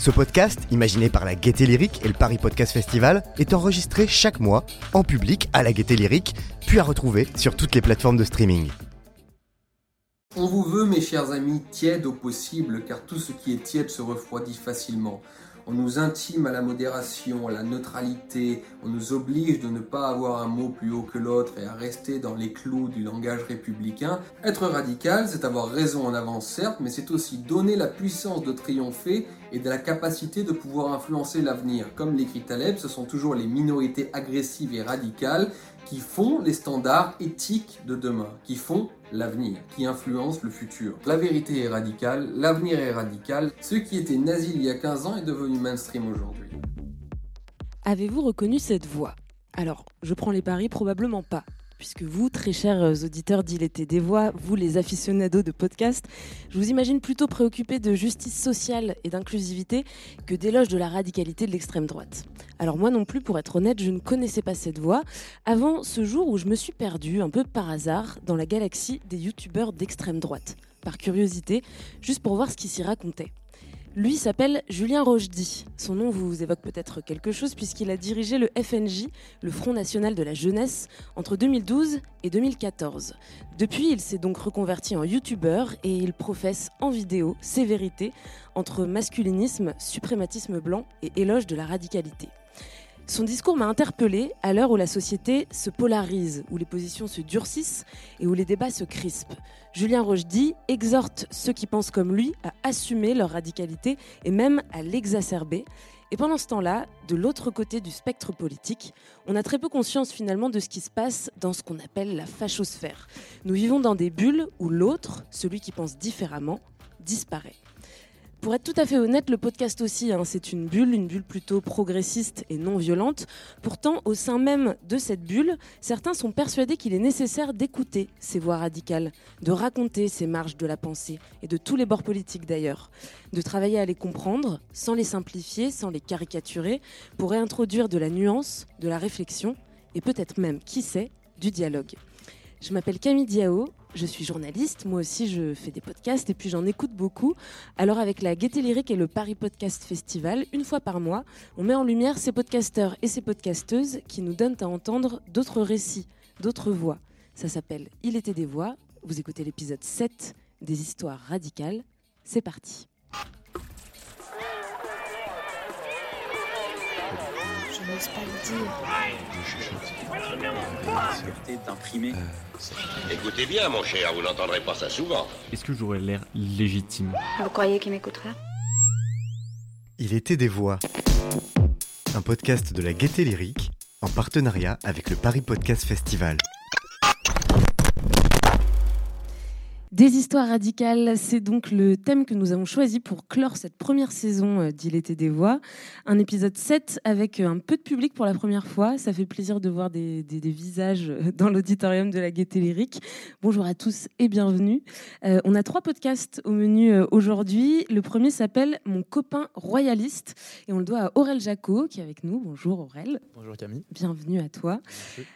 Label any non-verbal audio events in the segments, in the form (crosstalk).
Ce podcast, imaginé par la Gaieté Lyrique et le Paris Podcast Festival, est enregistré chaque mois en public à la Gaieté Lyrique, puis à retrouver sur toutes les plateformes de streaming. On vous veut, mes chers amis, tièdes au possible, car tout ce qui est tiède se refroidit facilement. On nous intime à la modération, à la neutralité, on nous oblige de ne pas avoir un mot plus haut que l'autre et à rester dans les clous du langage républicain. Être radical, c'est avoir raison en avance certes, mais c'est aussi donner la puissance de triompher et de la capacité de pouvoir influencer l'avenir. Comme l'écrit Taleb, ce sont toujours les minorités agressives et radicales qui font les standards éthiques de demain, qui font l'avenir, qui influencent le futur. La vérité est radicale, l'avenir est radical. Ce qui était nazi il y a 15 ans est devenu mainstream aujourd'hui. Avez-vous reconnu cette voix? Alors, je prends les paris, probablement pas puisque vous, très chers euh, auditeurs d'Il des voix, vous les aficionados de podcast, je vous imagine plutôt préoccupés de justice sociale et d'inclusivité que d'éloge de la radicalité de l'extrême droite. Alors moi non plus, pour être honnête, je ne connaissais pas cette voix avant ce jour où je me suis perdue, un peu par hasard, dans la galaxie des youtubeurs d'extrême droite. Par curiosité, juste pour voir ce qui s'y racontait. Lui s'appelle Julien Rochdy. Son nom vous évoque peut-être quelque chose puisqu'il a dirigé le FNJ, le Front National de la Jeunesse, entre 2012 et 2014. Depuis, il s'est donc reconverti en youtubeur et il professe en vidéo ses vérités entre masculinisme, suprématisme blanc et éloge de la radicalité. Son discours m'a interpellée à l'heure où la société se polarise, où les positions se durcissent et où les débats se crispent. Julien Rochdy exhorte ceux qui pensent comme lui à assumer leur radicalité et même à l'exacerber. Et pendant ce temps-là, de l'autre côté du spectre politique, on a très peu conscience finalement de ce qui se passe dans ce qu'on appelle la fachosphère. Nous vivons dans des bulles où l'autre, celui qui pense différemment, disparaît. Pour être tout à fait honnête, le podcast aussi, hein, c'est une bulle, une bulle plutôt progressiste et non violente. Pourtant, au sein même de cette bulle, certains sont persuadés qu'il est nécessaire d'écouter ces voix radicales, de raconter ces marges de la pensée, et de tous les bords politiques d'ailleurs, de travailler à les comprendre, sans les simplifier, sans les caricaturer, pour réintroduire de la nuance, de la réflexion, et peut-être même, qui sait, du dialogue. Je m'appelle Camille Diao, je suis journaliste, moi aussi je fais des podcasts et puis j'en écoute beaucoup. Alors avec la Gaieté Lyrique et le Paris Podcast Festival, une fois par mois, on met en lumière ces podcasteurs et ces podcasteuses qui nous donnent à entendre d'autres récits, d'autres voix. Ça s'appelle Il était des voix. Vous écoutez l'épisode 7 des histoires radicales. C'est parti. N'ose pas le dire. d'imprimé. Écoutez bien, mon cher, vous n'entendrez pas ça souvent. Est-ce que j'aurais l'air légitime? Vous croyez qu'il m'écoutera? Il était des voix. Un podcast de la Gaieté Lyrique en partenariat avec le Paris Podcast Festival. Des histoires radicales, c'est donc le thème que nous avons choisi pour clore cette première saison euh, d'Il était des voix. Un épisode 7 avec euh, un peu de public pour la première fois. Ça fait plaisir de voir des, des- des visages euh, (laughs) dans l'auditorium de la Gaieté Lyrique. Bonjour à tous et bienvenue. Euh, on a trois podcasts au menu aujourd'hui. Le premier s'appelle Mon copain royaliste et on le doit à Aurel Jacot qui est avec nous. Bonjour Aurel. Bonjour Camille. Bienvenue à toi.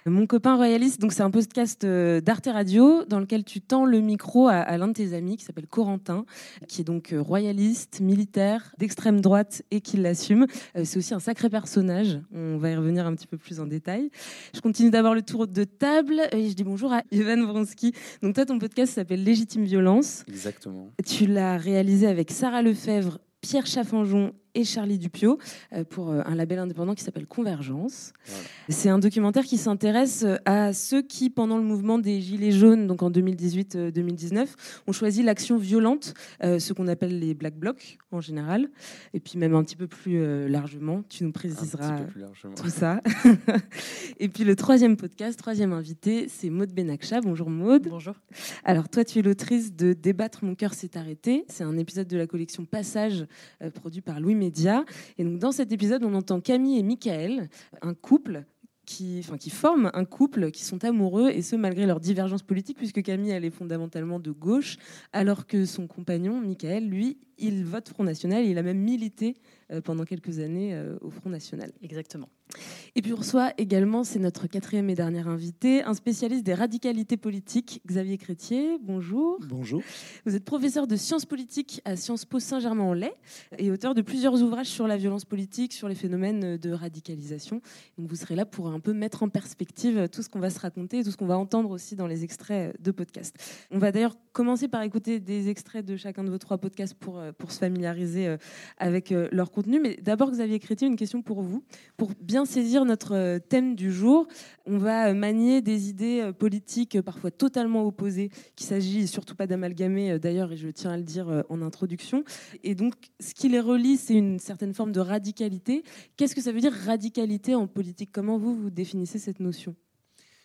Mon copain royaliste, donc c'est un podcast d'Arte Radio dans lequel tu tends le micro à, à l'un de tes amis qui s'appelle Corentin, qui est donc euh, royaliste, militaire, d'extrême droite et qui l'assume. Euh, c'est aussi un sacré personnage. On va y revenir un petit peu plus en détail. Je continue d'avoir le tour de table et je dis bonjour à Ivan Vronsky. Donc toi, ton podcast s'appelle Légitime Violence. Exactement. Tu l'as réalisé avec Sarah Lefebvre, Pierre Chaffanjon et Charlie Dupio euh, pour euh, un label indépendant qui s'appelle Convergence. Voilà. C'est un documentaire qui s'intéresse euh, à ceux qui, pendant le mouvement des Gilets jaunes, donc en 2018-2019, ont choisi l'action violente, euh, ce qu'on appelle les Black Blocs en général, et puis même un petit peu plus euh, largement. Tu nous préciseras tout ça. (laughs) et puis le troisième podcast, troisième invité, c'est Maude Benakcha. Bonjour Maude. Bonjour. Alors toi, tu es l'autrice de Débattre, mon cœur s'est arrêté. C'est un épisode de la collection Passage euh, produit par Louis Et donc dans cet épisode, on entend Camille et Michael, un couple qui, enfin, un couple, qui sont amoureux, et ce malgré leurs divergences politiques, puisque Camille, elle est fondamentalement de gauche, alors que son compagnon, Michael, lui, il vote Front National, il a même milité euh, pendant quelques années euh, au Front National. Exactement. Et puis on reçoit également, c'est notre quatrième et dernier invité, un spécialiste des radicalités politiques, Xavier Crétier. Bonjour. Bonjour. Vous êtes professeur de sciences politiques à Sciences Po Saint-Germain-en-Laye et auteur de plusieurs ouvrages sur la violence politique, sur les phénomènes de radicalisation. Donc vous serez là pour un peu mettre en perspective tout ce qu'on va se raconter et tout ce qu'on va entendre aussi dans les extraits de podcast. On va d'ailleurs commencer par écouter des extraits de chacun de vos trois podcasts pour, pour se familiariser avec leur contenu. Mais d'abord, Xavier Crétier, une question pour vous. Pour bien saisir notre euh, thème du jour, on va euh, manier des idées euh, politiques parfois totalement opposées, qu'il s'agit surtout pas d'amalgamer d'ailleurs, et je tiens à le dire en introduction. Et donc, ce qui les relie, c'est une certaine forme de radicalité. Qu'est-ce que ça veut dire radicalité en politique? Comment vous, vous définissez cette notion?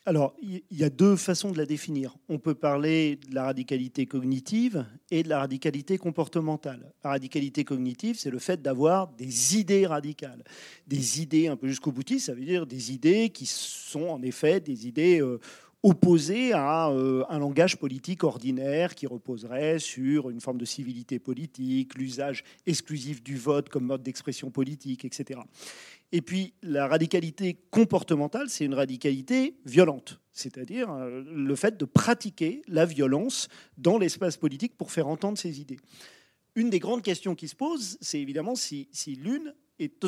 Alors, il y a deux façons de la définir. On peut parler de la radicalité cognitive et de la radicalité comportementale. La radicalité cognitive, c'est le fait d'avoir des idées radicales. Des idées un peu jusqu'au boutiste, ça veut dire des idées qui sont en effet des idées euh, opposées à euh, un langage politique ordinaire qui reposerait sur une forme de civilité politique, l'usage exclusif du vote comme mode d'expression politique, etc. Et puis la radicalité comportementale, c'est une radicalité violente, c'est-à-dire euh, le fait de pratiquer la violence dans l'espace politique pour faire entendre ses idées. Une des grandes questions qui se posent, c'est évidemment si, l'une est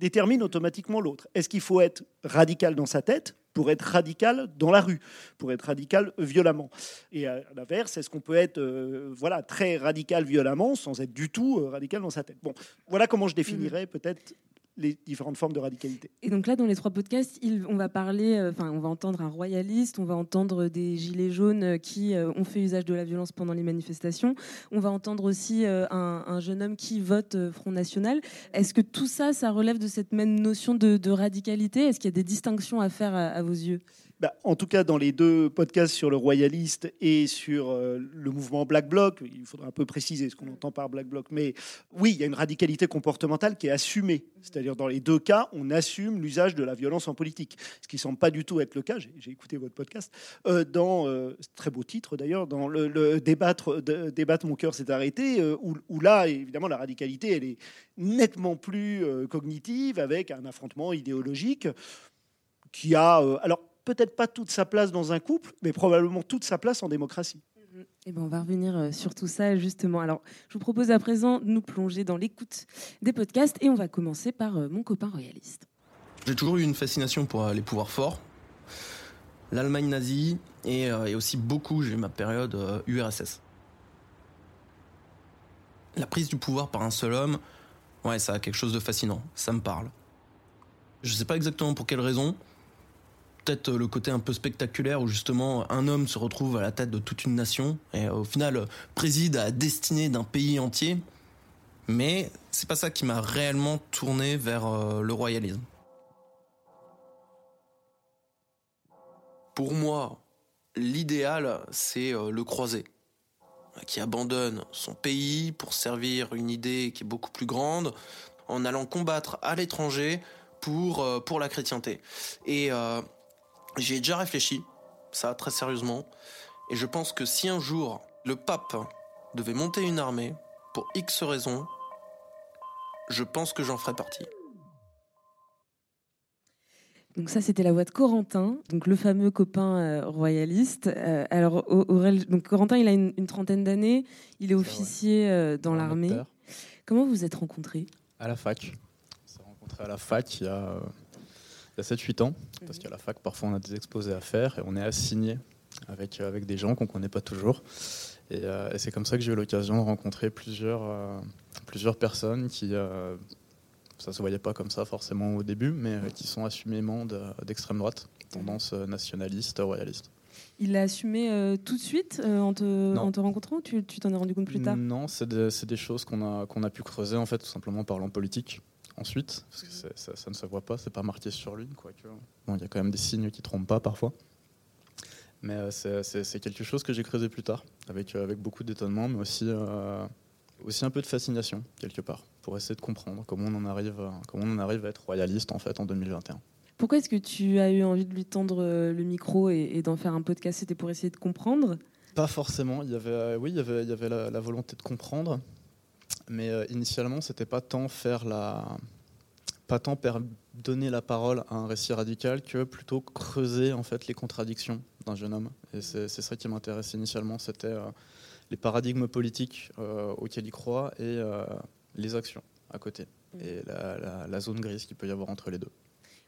détermine automatiquement l'autre. Est-ce qu'il faut être radical dans sa tête pour être radical dans la rue, pour être radical violemment. Et à l'inverse, est-ce qu'on peut être euh, voilà, très radical violemment sans être du tout euh, radical dans sa tête? Bon, voilà comment je définirais mmh. peut-être les différentes formes de radicalité. Et donc là, dans les trois podcasts, on va parler, euh, enfin, on va entendre un royaliste, on va entendre des gilets jaunes euh, qui euh, ont fait usage de la violence pendant les manifestations, on va entendre aussi un, jeune homme qui vote Front National. Est-ce que tout ça, ça relève de cette même notion de, radicalité? Est-ce qu'il y a des distinctions à faire à vos yeux? Bah, en tout cas, dans les deux podcasts sur le royaliste et sur euh, le mouvement Black Bloc, il faudra un peu préciser ce qu'on entend par Black Bloc, mais oui, il y a une radicalité comportementale qui est assumée. C'est-à-dire, dans les deux cas, on assume l'usage de la violence en politique, ce qui ne semble pas du tout être le cas. J'ai écouté votre podcast. Euh, dans, euh, très beau titre d'ailleurs, dans le, débattre, débattre, mon cœur s'est arrêté, où, où, là, évidemment, la radicalité, elle est nettement plus cognitive, avec un affrontement idéologique qui a. alors, peut-être pas toute sa place dans un couple, mais probablement toute sa place en démocratie. Et eh ben on va revenir euh, sur tout ça justement. Alors, je vous propose à présent de nous plonger dans l'écoute des podcasts et on va commencer par euh, mon copain royaliste. J'ai toujours eu une fascination pour euh, les pouvoirs forts, l'Allemagne nazie et, aussi beaucoup, j'ai eu ma période URSS. La prise du pouvoir par un seul homme, ouais, ça a quelque chose de fascinant, ça me parle. Je sais pas exactement pour quelle raison, peut-être le côté un peu spectaculaire où justement un homme se retrouve à la tête de toute une nation et au final préside à la destinée d'un pays entier. Mais c'est pas ça qui m'a réellement tourné vers euh, le royalisme. Pour moi, l'idéal, c'est euh, le croisé, qui abandonne son pays pour servir une idée qui est beaucoup plus grande, en allant combattre à l'étranger pour, euh, pour la chrétienté. Et ai déjà réfléchi, ça très sérieusement, et je pense que si un jour le pape devait monter une armée, pour X raisons, je pense que j'en ferais partie. Donc ça, c'était la voix de Corentin, donc le fameux copain euh, royaliste. Euh, alors, donc Corentin, il a une, trentaine d'années, il est officier euh, dans l'armée. Comment vous vous êtes rencontrés? À la fac. On s'est rencontrés à la fac il y a il y a 7-8 ans, parce qu'à la fac, parfois, on a des exposés à faire et on est assigné avec, euh, avec des gens qu'on ne connaît pas toujours. Euh, et, c'est comme ça que j'ai eu l'occasion de rencontrer plusieurs, euh, plusieurs personnes qui, ça ne se voyait pas comme ça forcément au début, mais qui sont assumément d'extrême droite, tendance nationaliste, royaliste. Il l'a assumé tout de suite en, te, en, te, rencontrant Tu t'en es rendu compte plus tard? Non, c'est des, des, choses qu'on a, qu'on a pu creuser en fait tout simplement parlant politique ensuite, parce que ça, ne se voit pas, c'est pas marqué sur lui. Quoique. Bon, il y a quand même des signes qui trompent pas parfois. Mais euh, c'est quelque chose que j'ai creusé plus tard, avec, euh, avec beaucoup d'étonnement, mais aussi, euh, aussi un peu de fascination, quelque part, pour essayer de comprendre comment on en arrive, comment on en arrive à être royaliste en fait en 2021. Pourquoi est-ce que tu as eu envie de lui tendre le micro et, d'en faire un podcast C'était pour essayer de comprendre? Pas forcément. Il y avait, oui, il y avait, il y avait la, volonté de comprendre, mais initialement, c'était pas tant faire la, pas tant donner la parole à un récit radical que plutôt creuser en fait les contradictions d'un jeune homme. Et c'est ça qui m'intéresse initialement, c'était euh, les paradigmes politiques euh, auxquels il croit et euh, les actions à côté et la zone grise qu'il peut y avoir entre les deux.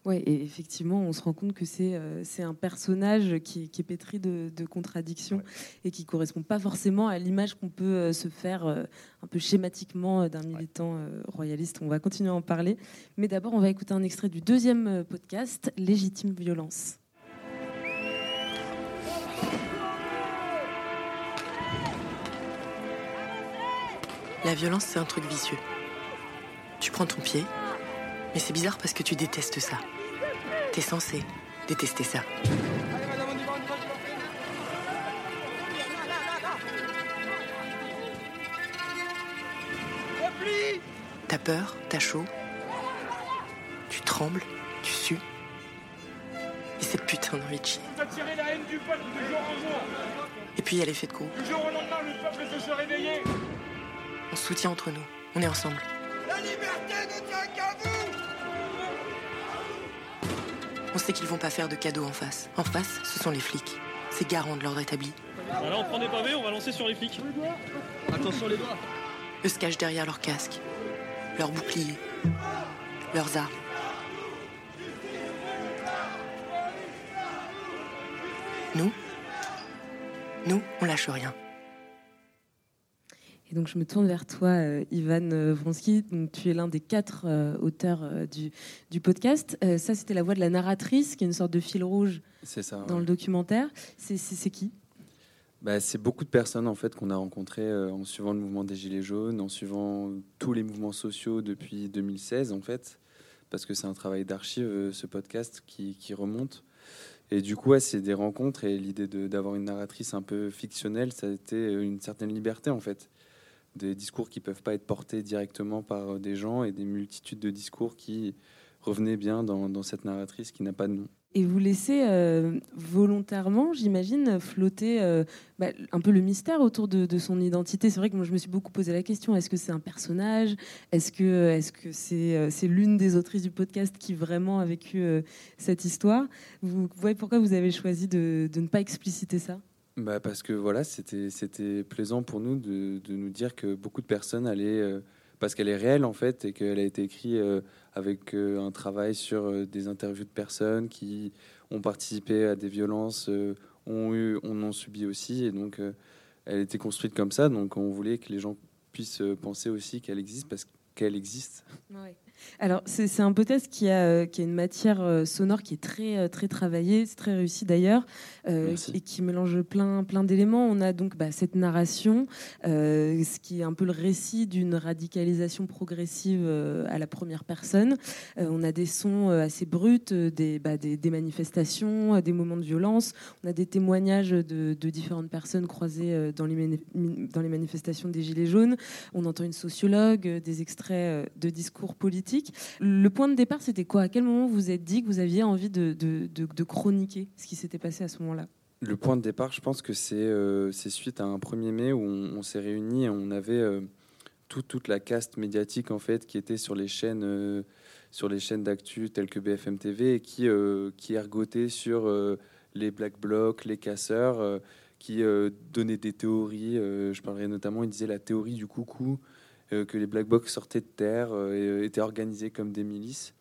Oui, et effectivement, on se rend compte que c'est euh, un personnage qui, est pétri de, contradictions et qui correspond pas forcément à l'image qu'on peut euh, se faire euh, un peu schématiquement d'un militant royaliste. On va continuer à en parler. Mais d'abord, on va écouter un extrait du deuxième podcast, Légitime violence. La violence, c'est un truc vicieux. Tu prends ton pied, mais c'est bizarre parce que tu détestes ça. T'es censé détester ça. T'as peur, t'as chaud, tu trembles, tu sues? Et cette putain de chier. Et puis il y a l'effet de groupe. On se soutient entre nous, on est ensemble. La liberté ne tient qu'à vous on sait qu'ils vont pas faire de cadeaux en face. En face, ce sont les flics. C'est garant de l'ordre établi. Bah là, on prend des pavés, on va lancer sur les flics. Attention les doigts. Eux se cachent derrière leurs casques, leurs boucliers, leurs armes. Nous, nous, on lâche rien. Et donc je me tourne vers toi, euh, Ivan euh, Vronsky. Donc, tu es l'un des quatre euh, auteurs du, du, podcast. ça, c'était la voix de la narratrice, qui est une sorte de fil rouge ça, dans le documentaire. C'est qui? Bah, C'est beaucoup de personnes en fait qu'on a rencontrées en suivant le mouvement des Gilets jaunes, en suivant tous les mouvements sociaux depuis 2016 en fait, parce que c'est un travail d'archive, ce podcast qui, qui, remonte. Et du coup, c'est des rencontres et l'idée d'avoir une narratrice un peu fictionnelle, ça a été une certaine liberté en fait des discours qui peuvent pas être portés directement par euh, des gens et des multitudes de discours qui revenaient bien dans, cette narratrice qui n'a pas de nom. Et vous laissez euh, volontairement, j'imagine, flotter euh, bah, un peu le mystère autour de, son identité. C'est vrai que moi, je me suis beaucoup posé la question est-ce que c'est un personnage? Est-ce que est-ce c'est l'une des autrices du podcast qui vraiment a vécu cette histoire? Vous, voyez pourquoi vous avez choisi de ne pas expliciter ça? Bah parce que voilà, c'était plaisant pour nous de, de, nous dire que beaucoup de personnes allaient euh, parce qu'elle est réelle en fait et qu'elle a été écrite euh, avec euh, un travail sur des interviews de personnes qui ont participé à des violences, ont eu, on en subi aussi et donc elle était construite comme ça. Donc on voulait que les gens puissent penser aussi qu'elle existe parce qu'elle existe. Alors, c'est un podcast qui a, euh, qui a une matière euh, sonore qui est très, euh, très travaillée, c'est très réussi d'ailleurs, et qui mélange plein, plein d'éléments. On a donc bah, cette narration, ce qui est un peu le récit d'une radicalisation progressive à la première personne. on a des sons assez bruts, des, bah, des, manifestations, des moments de violence. On a des témoignages de, de différentes personnes croisées dans les, dans les manifestations des Gilets jaunes. On entend une sociologue, des extraits de discours politiques le point de départ, c'était quoi? À quel moment vous vous êtes dit que vous aviez envie de, chroniquer ce qui s'était passé à ce moment-là? Le point de départ, je pense que c'est euh, suite à un 1er mai où on, s'est réunis et on avait euh, toute la caste médiatique en fait qui était sur les chaînes. Euh, sur les chaînes d'actu telles que BFM TV et qui, qui ergotait sur les black blocs, les casseurs, qui donnaient des théories. je parlerai notamment, il disait la théorie du coucou, que les Black Box sortaient de terre euh, et euh, étaient organisés comme des milices.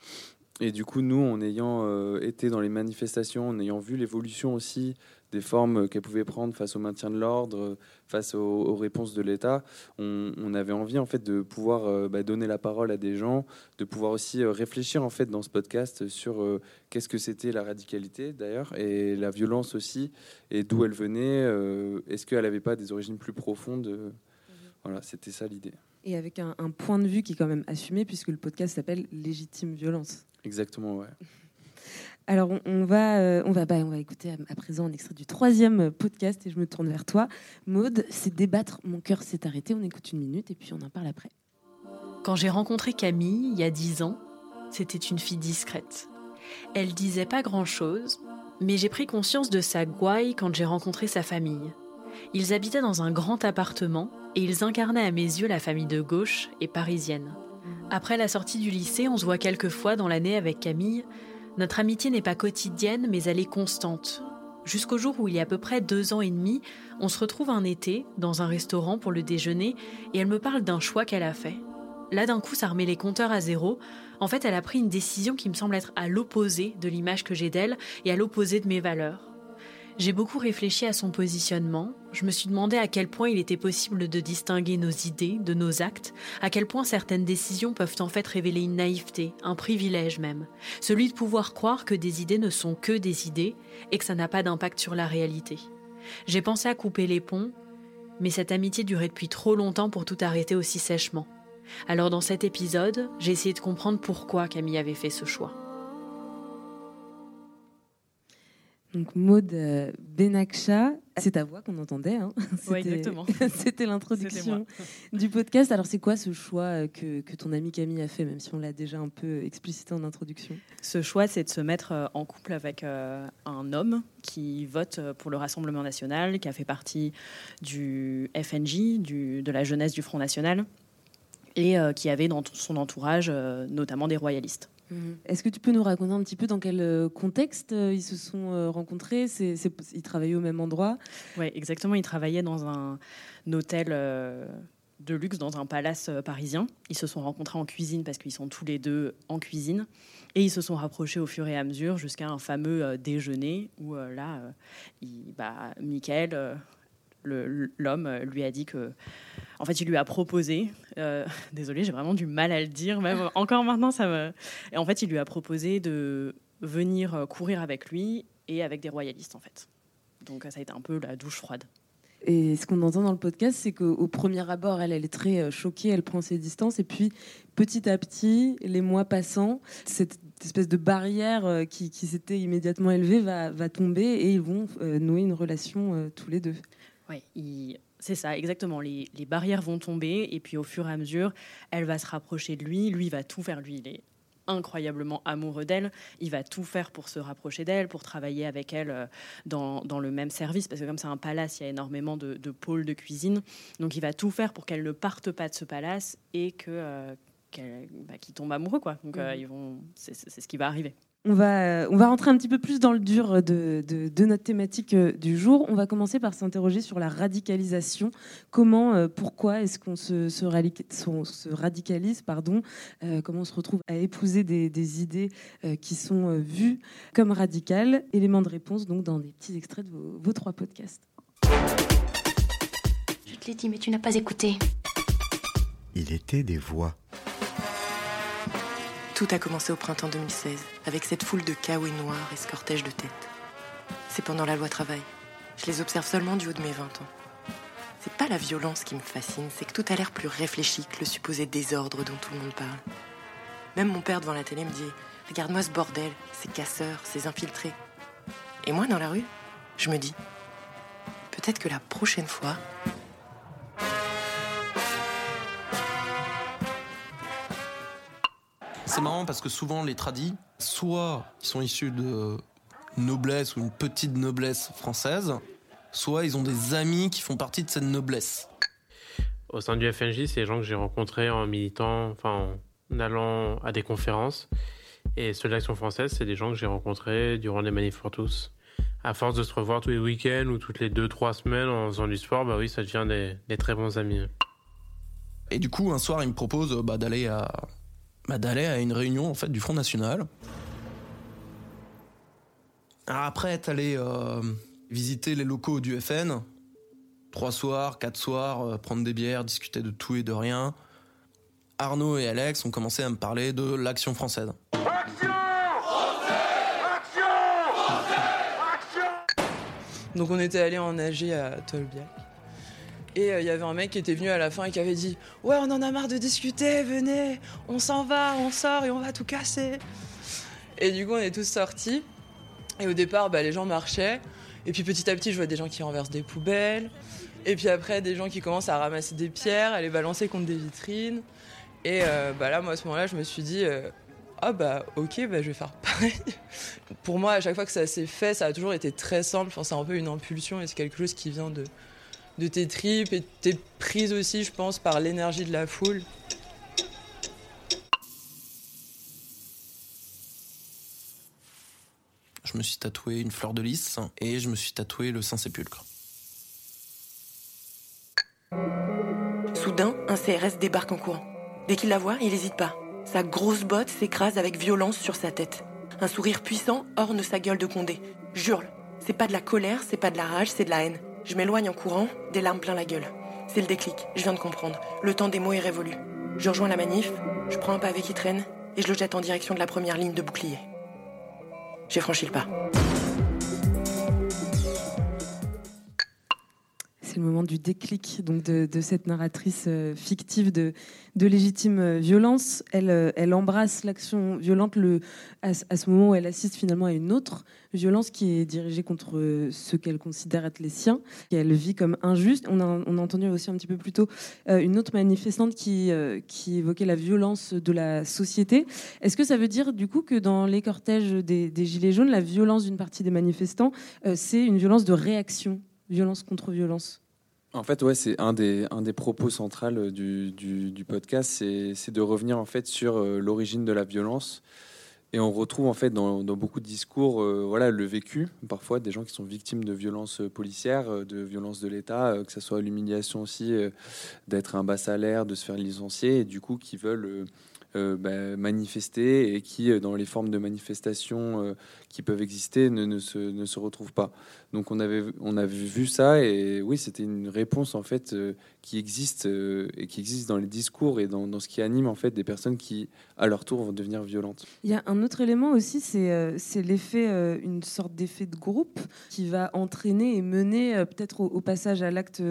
Et du coup, nous, en ayant été dans les manifestations, en ayant vu l'évolution aussi des formes qu'elles pouvaient prendre face au maintien de l'ordre, face aux, réponses de l'État, on, avait envie en fait de pouvoir bah, donner la parole à des gens, de pouvoir aussi réfléchir en fait dans ce podcast sur qu'est-ce que c'était la radicalité d'ailleurs et la violence aussi et d'où elle venait. Est-ce qu'elle n'avait pas des origines plus profondes mhm. Voilà, c'était ça l'idée et avec un, point de vue qui est quand même assumé puisque le podcast s'appelle Légitime violence. Exactement, ouais. (laughs) Alors on, va, euh, on, va, bah, on va écouter à, présent un extrait du troisième podcast et je me tourne vers toi. Maude, c'est débattre, mon cœur s'est arrêté, on écoute une minute et puis on en parle après. Quand j'ai rencontré Camille il y a dix ans, c'était une fille discrète. Elle disait pas grand-chose, mais j'ai pris conscience de sa gouaille quand j'ai rencontré sa famille. Ils habitaient dans un grand appartement et ils incarnaient à mes yeux la famille de gauche et parisienne. Après la sortie du lycée, on se voit quelques fois dans l'année avec Camille. Notre amitié n'est pas quotidienne, mais elle est constante. Jusqu'au jour où il y a à peu près deux ans et demi, on se retrouve un été dans un restaurant pour le déjeuner et elle me parle d'un choix qu'elle a fait. Là, d'un coup, ça remet les compteurs à zéro. En fait, elle a pris une décision qui me semble être à l'opposé de l'image que j'ai d'elle et à l'opposé de mes valeurs. J'ai beaucoup réfléchi à son positionnement. Je me suis demandé à quel point il était possible de distinguer nos idées de nos actes, à quel point certaines décisions peuvent en fait révéler une naïveté, un privilège même, celui de pouvoir croire que des idées ne sont que des idées et que ça n'a pas d'impact sur la réalité. J'ai pensé à couper les ponts, mais cette amitié durait depuis trop longtemps pour tout arrêter aussi sèchement. Alors dans cet épisode, j'ai essayé de comprendre pourquoi Camille avait fait ce choix. Donc Maud euh, Benakcha, c'est ta voix qu'on entendait. Hein exactement. (laughs) C'était l'introduction du podcast. Alors c'est quoi ce choix euh, que, que ton ami Camille a fait, même si on l'a déjà un peu explicité en introduction? Ce choix, c'est de se mettre euh, en couple avec un homme qui vote pour le Rassemblement national, qui a fait partie du FNJ, du, de la jeunesse du Front national, et qui avait dans son entourage notamment des royalistes. Est-ce que tu peux nous raconter un petit peu dans quel euh, contexte euh, ils se sont euh, rencontrés? Ils travaillaient au même endroit? Oui, exactement. Ils travaillaient dans un hôtel de luxe, dans un palace parisien. Ils se sont rencontrés en cuisine parce qu'ils sont tous les deux en cuisine. Et ils se sont rapprochés au fur et à mesure jusqu'à un fameux déjeuner où là, il, bah, Michael, l'homme, lui a dit que. En fait, il lui a proposé. euh, (laughs) désolé, j'ai vraiment du mal à le dire. Même (laughs) encore maintenant, ça me. Et en fait, il lui a proposé de venir euh, courir avec lui et avec des royalistes, en fait. Donc, ça a été un peu la douche froide. Et ce qu'on entend dans le podcast, c'est qu'au premier abord, elle, elle est très euh, choquée, elle prend ses distances, et puis petit à petit, les mois passant, cette espèce de barrière euh, qui, qui s'était immédiatement élevée va, va tomber et ils vont nouer une relation tous les deux. Oui, il- c'est ça, exactement. Les, les barrières vont tomber et puis au fur et à mesure, elle va se rapprocher de lui. Lui va tout faire. Lui, il est incroyablement amoureux d'elle. Il va tout faire pour se rapprocher d'elle, pour travailler avec elle euh, dans, dans le même service. Parce que comme c'est un palace, il y a énormément de, de pôles de cuisine. Donc il va tout faire pour qu'elle ne parte pas de ce palace et que euh, bah, qu'il tombe amoureux. Quoi. Donc euh, ils vont, c'est, c'est- c'est ce qui va arriver. On va, euh, on va rentrer un petit peu plus dans le dur de, de- de notre thématique euh, du jour. On va commencer par s'interroger sur la radicalisation. Comment, euh, pourquoi est-ce qu'on se, radicalise pardon, euh, Comment on se retrouve à épouser des, des idées euh, qui sont vues comme radicales? Éléments de réponse donc dans des petits extraits de vos, vos trois podcasts. Je te l'ai dit, mais tu n'as pas écouté. Il était des voix. Tout a commencé au printemps 2016, avec cette foule de chaos noirs et ce cortège de têtes. C'est pendant la loi travail. Je les observe seulement du haut de mes 20 ans. C'est pas la violence qui me fascine, c'est que tout a l'air plus réfléchi que le supposé désordre dont tout le monde parle. Même mon père devant la télé me dit Regarde-moi ce bordel, ces casseurs, ces infiltrés. Et moi, dans la rue, je me dis Peut-être que la prochaine fois, C'est marrant parce que souvent les tradis, soit ils sont issus de noblesse ou une petite noblesse française, soit ils ont des amis qui font partie de cette noblesse. Au sein du FNJ, c'est les gens que j'ai rencontrés en militant, enfin en allant à des conférences. Et ceux de l'Action française, c'est des gens que j'ai rencontrés durant les manifs pour tous. À force de se revoir tous les week-ends ou toutes les deux, trois semaines en faisant du sport, bah oui, ça devient des, des très bons amis. Et du coup, un soir, il me propose euh, bah, d'aller à bah, d'aller à une réunion en fait du Front National. Alors après être allé euh, visiter les locaux du FN, trois soirs, quatre soirs, euh, prendre des bières, discuter de tout et de rien. Arnaud et Alex ont commencé à me parler de l'action française. Donc on était allé en AG à Tolbiac. Et euh, il y avait un mec qui était venu à la fin et qui avait dit Ouais, on en a marre de discuter, venez, on s'en va, on sort et on va tout casser. Et du coup, on est tous sortis. Et au départ, bah, les gens marchaient. Et puis petit à petit, je vois des gens qui renversent des poubelles. Et puis après, des gens qui commencent à ramasser des pierres, à les balancer contre des vitrines. Et euh, bah, là, moi, à ce moment-là, je me suis dit euh, ah bah ok, bah, je vais faire pareil. Pour moi, à chaque fois que ça s'est fait, ça a toujours été très simple. Enfin, c'est un peu une impulsion et c'est quelque chose qui vient de, de tes tripes et t'es prise aussi, je pense, par l'énergie de la foule. Je me suis tatoué une fleur de lys et je me suis tatoué le Saint-Sépulcre. Soudain, un CRS débarque en courant. Dès qu'il la voit, il n'hésite pas. Sa grosse botte s'écrase avec violence sur sa tête. Un sourire puissant orne sa gueule de Condé. J'hurle. C'est pas de la colère, c'est pas de la rage, c'est de la haine. Je m'éloigne en courant, des larmes plein la gueule. C'est le déclic, je viens de comprendre. Le temps des mots est révolu. Je rejoins la manif, je prends un pavé qui traîne et je le jette en direction de la première ligne de bouclier. J'ai franchi le pas. Le moment du déclic donc de, cette narratrice euh, fictive de, légitime euh, violence. Elle, euh, elle embrasse l'action violente le, à, ce moment où elle assiste finalement à une autre violence qui est dirigée contre ce qu'elle considère être les siens, qu'elle vit comme injuste. On a, entendu aussi un petit peu plus tôt une autre manifestante qui, évoquait la violence de la société. Est-ce que ça veut dire du coup que dans les cortèges des, des Gilets jaunes, la violence d'une partie des manifestants, c'est une violence de réaction, violence contre violence? En fait, ouais, c'est un des, un des propos centraux du, du, podcast, c'est de revenir en fait sur euh, l'origine de la violence. Et on retrouve en fait dans, dans beaucoup de discours, euh, voilà, le vécu, parfois des gens qui sont victimes de violences policières, euh, de violences de l'État, que ce soit l'humiliation aussi d'être un bas salaire, de se faire licencier, et du coup qui veulent bah, manifester et qui, dans les formes de manifestation qui peuvent exister, ne, se, ne se retrouvent pas. Donc on avait, on avait vu ça et oui, c'était une réponse en fait euh, qui existe euh, et qui existe dans les discours et dans, dans, ce qui anime en fait des personnes qui, à leur tour, vont devenir violentes. Il y a un autre élément aussi, c'est euh, c'est l'effet, une sorte d'effet de groupe qui va entraîner et mener peut-être au, passage à l'acte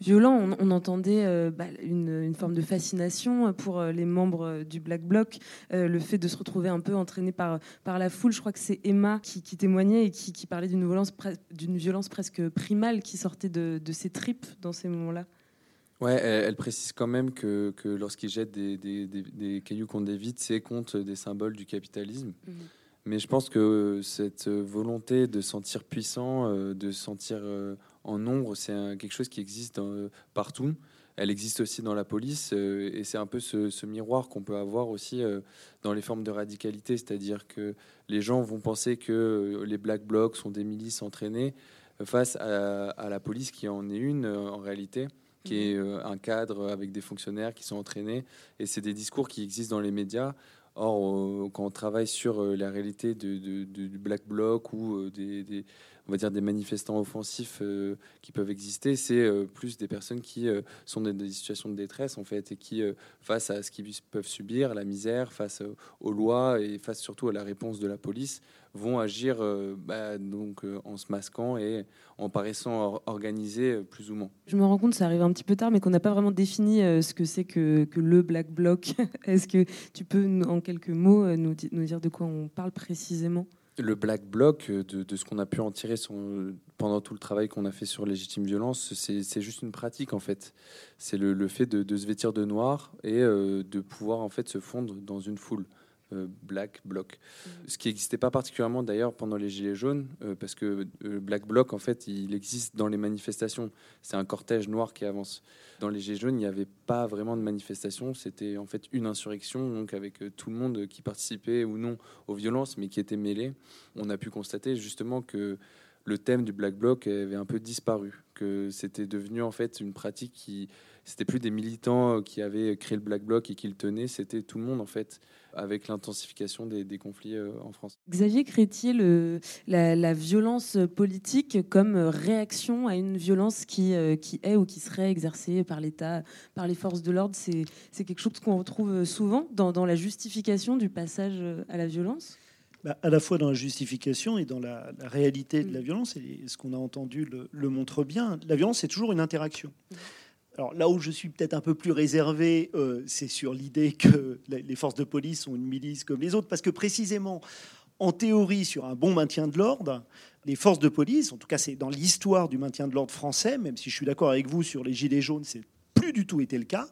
violent. On, entendait bah, une, une, forme de fascination pour les membres du Black Bloc, le fait de se retrouver un peu entraîné par, par la foule. Je crois que c'est Emma qui, qui, témoignait et qui, qui parlait d'une violence d'une une violence presque primale qui sortait de, ses tripes dans ces moments-là. Ouais, elle, précise quand même que, que lorsqu'il jette des, des, des, cailloux contre des vitres, c'est contre des symboles du capitalisme. Mhm. Mais je pense que cette volonté de sentir puissant, euh, de sentir euh, en nombre, c'est quelque chose qui existe partout elle existe aussi dans la police euh, et c'est un peu ce, miroir qu'on peut avoir aussi euh, dans les formes de radicalité, c'est-à-dire que les gens vont penser que euh, les black blocs sont des milices entraînées face à, la police qui en est une en réalité qui est mhm. un cadre avec des fonctionnaires qui sont entraînés. Et c'est des discours qui existent dans les médias. Or, quand on travaille sur la réalité de, du Black Bloc ou des, on va dire des manifestants offensifs euh, qui peuvent exister, c'est euh, plus des personnes qui euh, sont dans des situations de détresse en fait et qui, face à ce qu'ils peuvent subir, la misère, face aux lois et face surtout à la réponse de la police, vont agir bah, donc en se masquant et en paraissant organisés plus ou moins. Je me rends compte, ça arrive un petit peu tard, mais qu'on n'a pas vraiment défini ce que c'est que, le Black Bloc. (laughs) Est-ce que tu peux, en quelques mots, nous dire de quoi on parle précisément? Le black bloc, euh, de, ce qu'on a pu en tirer pendant tout le travail qu'on a fait sur légitime violence, c'est juste une pratique en fait. C'est le, fait de, se vêtir de noir et euh, de pouvoir en fait se fondre dans une foule. Euh, Black Bloc. Mhm. Ce qui n'existait pas particulièrement d'ailleurs pendant les Gilets jaunes, euh, parce que euh, Black Bloc, en fait, il existe dans les manifestations. C'est un cortège noir qui avance. Dans les Gilets jaunes, il n'y avait pas vraiment de manifestation. C'était en fait une insurrection, donc avec tout le monde qui participait ou non aux violences, mais qui était mêlé. On a pu constater justement que le thème du Black Bloc avait un peu disparu, que c'était devenu en fait une pratique qui c'était plus des militants qui avaient créé le Black Bloc et qui le tenaient, c'était tout le monde en fait, avec l'intensification des, conflits euh, en France. Xavier Crétier, le, la, violence politique comme réaction à une violence qui, euh, qui est ou qui serait exercée par l'État, par les forces de l'ordre, c'est quelque chose qu'on retrouve souvent dans, dans la justification du passage à la violence? Bah, à la fois dans la justification et dans la, réalité de la mm. violence, et ce qu'on a entendu le, montre bien, la violence, c'est toujours une interaction. Alors là où je suis peut-être un peu plus réservé, euh, c'est sur l'idée que les forces de police sont une milice comme les autres, parce que précisément, en théorie, sur un bon maintien de l'ordre, les forces de police, en tout cas c'est dans l'histoire du maintien de l'ordre français, même si je suis d'accord avec vous sur les gilets jaunes, c'est plus du tout été le cas,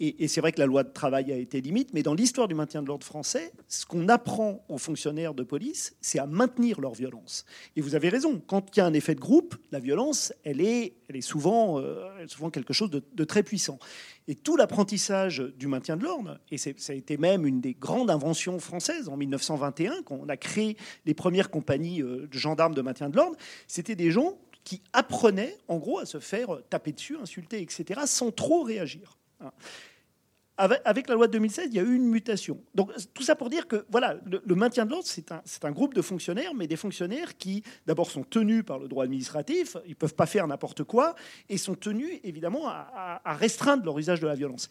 Et, c'est vrai que la loi de travail a été limite, mais dans l'histoire du maintien de l'ordre français, ce qu'on apprend aux fonctionnaires de police, c'est à maintenir leur violence. Et vous avez raison, quand il y a un effet de groupe, la violence, elle est, euh, souvent quelque chose de, très puissant. Et tout l'apprentissage du maintien de l'ordre, et ça a été même une des grandes inventions françaises en 1921, quand on a créé les premières compagnies euh, de gendarmes de maintien de l'ordre, c'était des gens qui apprenaient en gros à se faire taper dessus, insulter, etc., sans trop réagir. Hein. Avec, la loi de 2016, il y a eu une mutation. Donc tout ça pour dire que voilà, le, maintien de l'ordre, c'est un, groupe de fonctionnaires, mais des fonctionnaires qui d'abord sont tenus par le droit administratif, ils ne peuvent pas faire n'importe quoi, et sont tenus évidemment à, restreindre leur usage de la violence.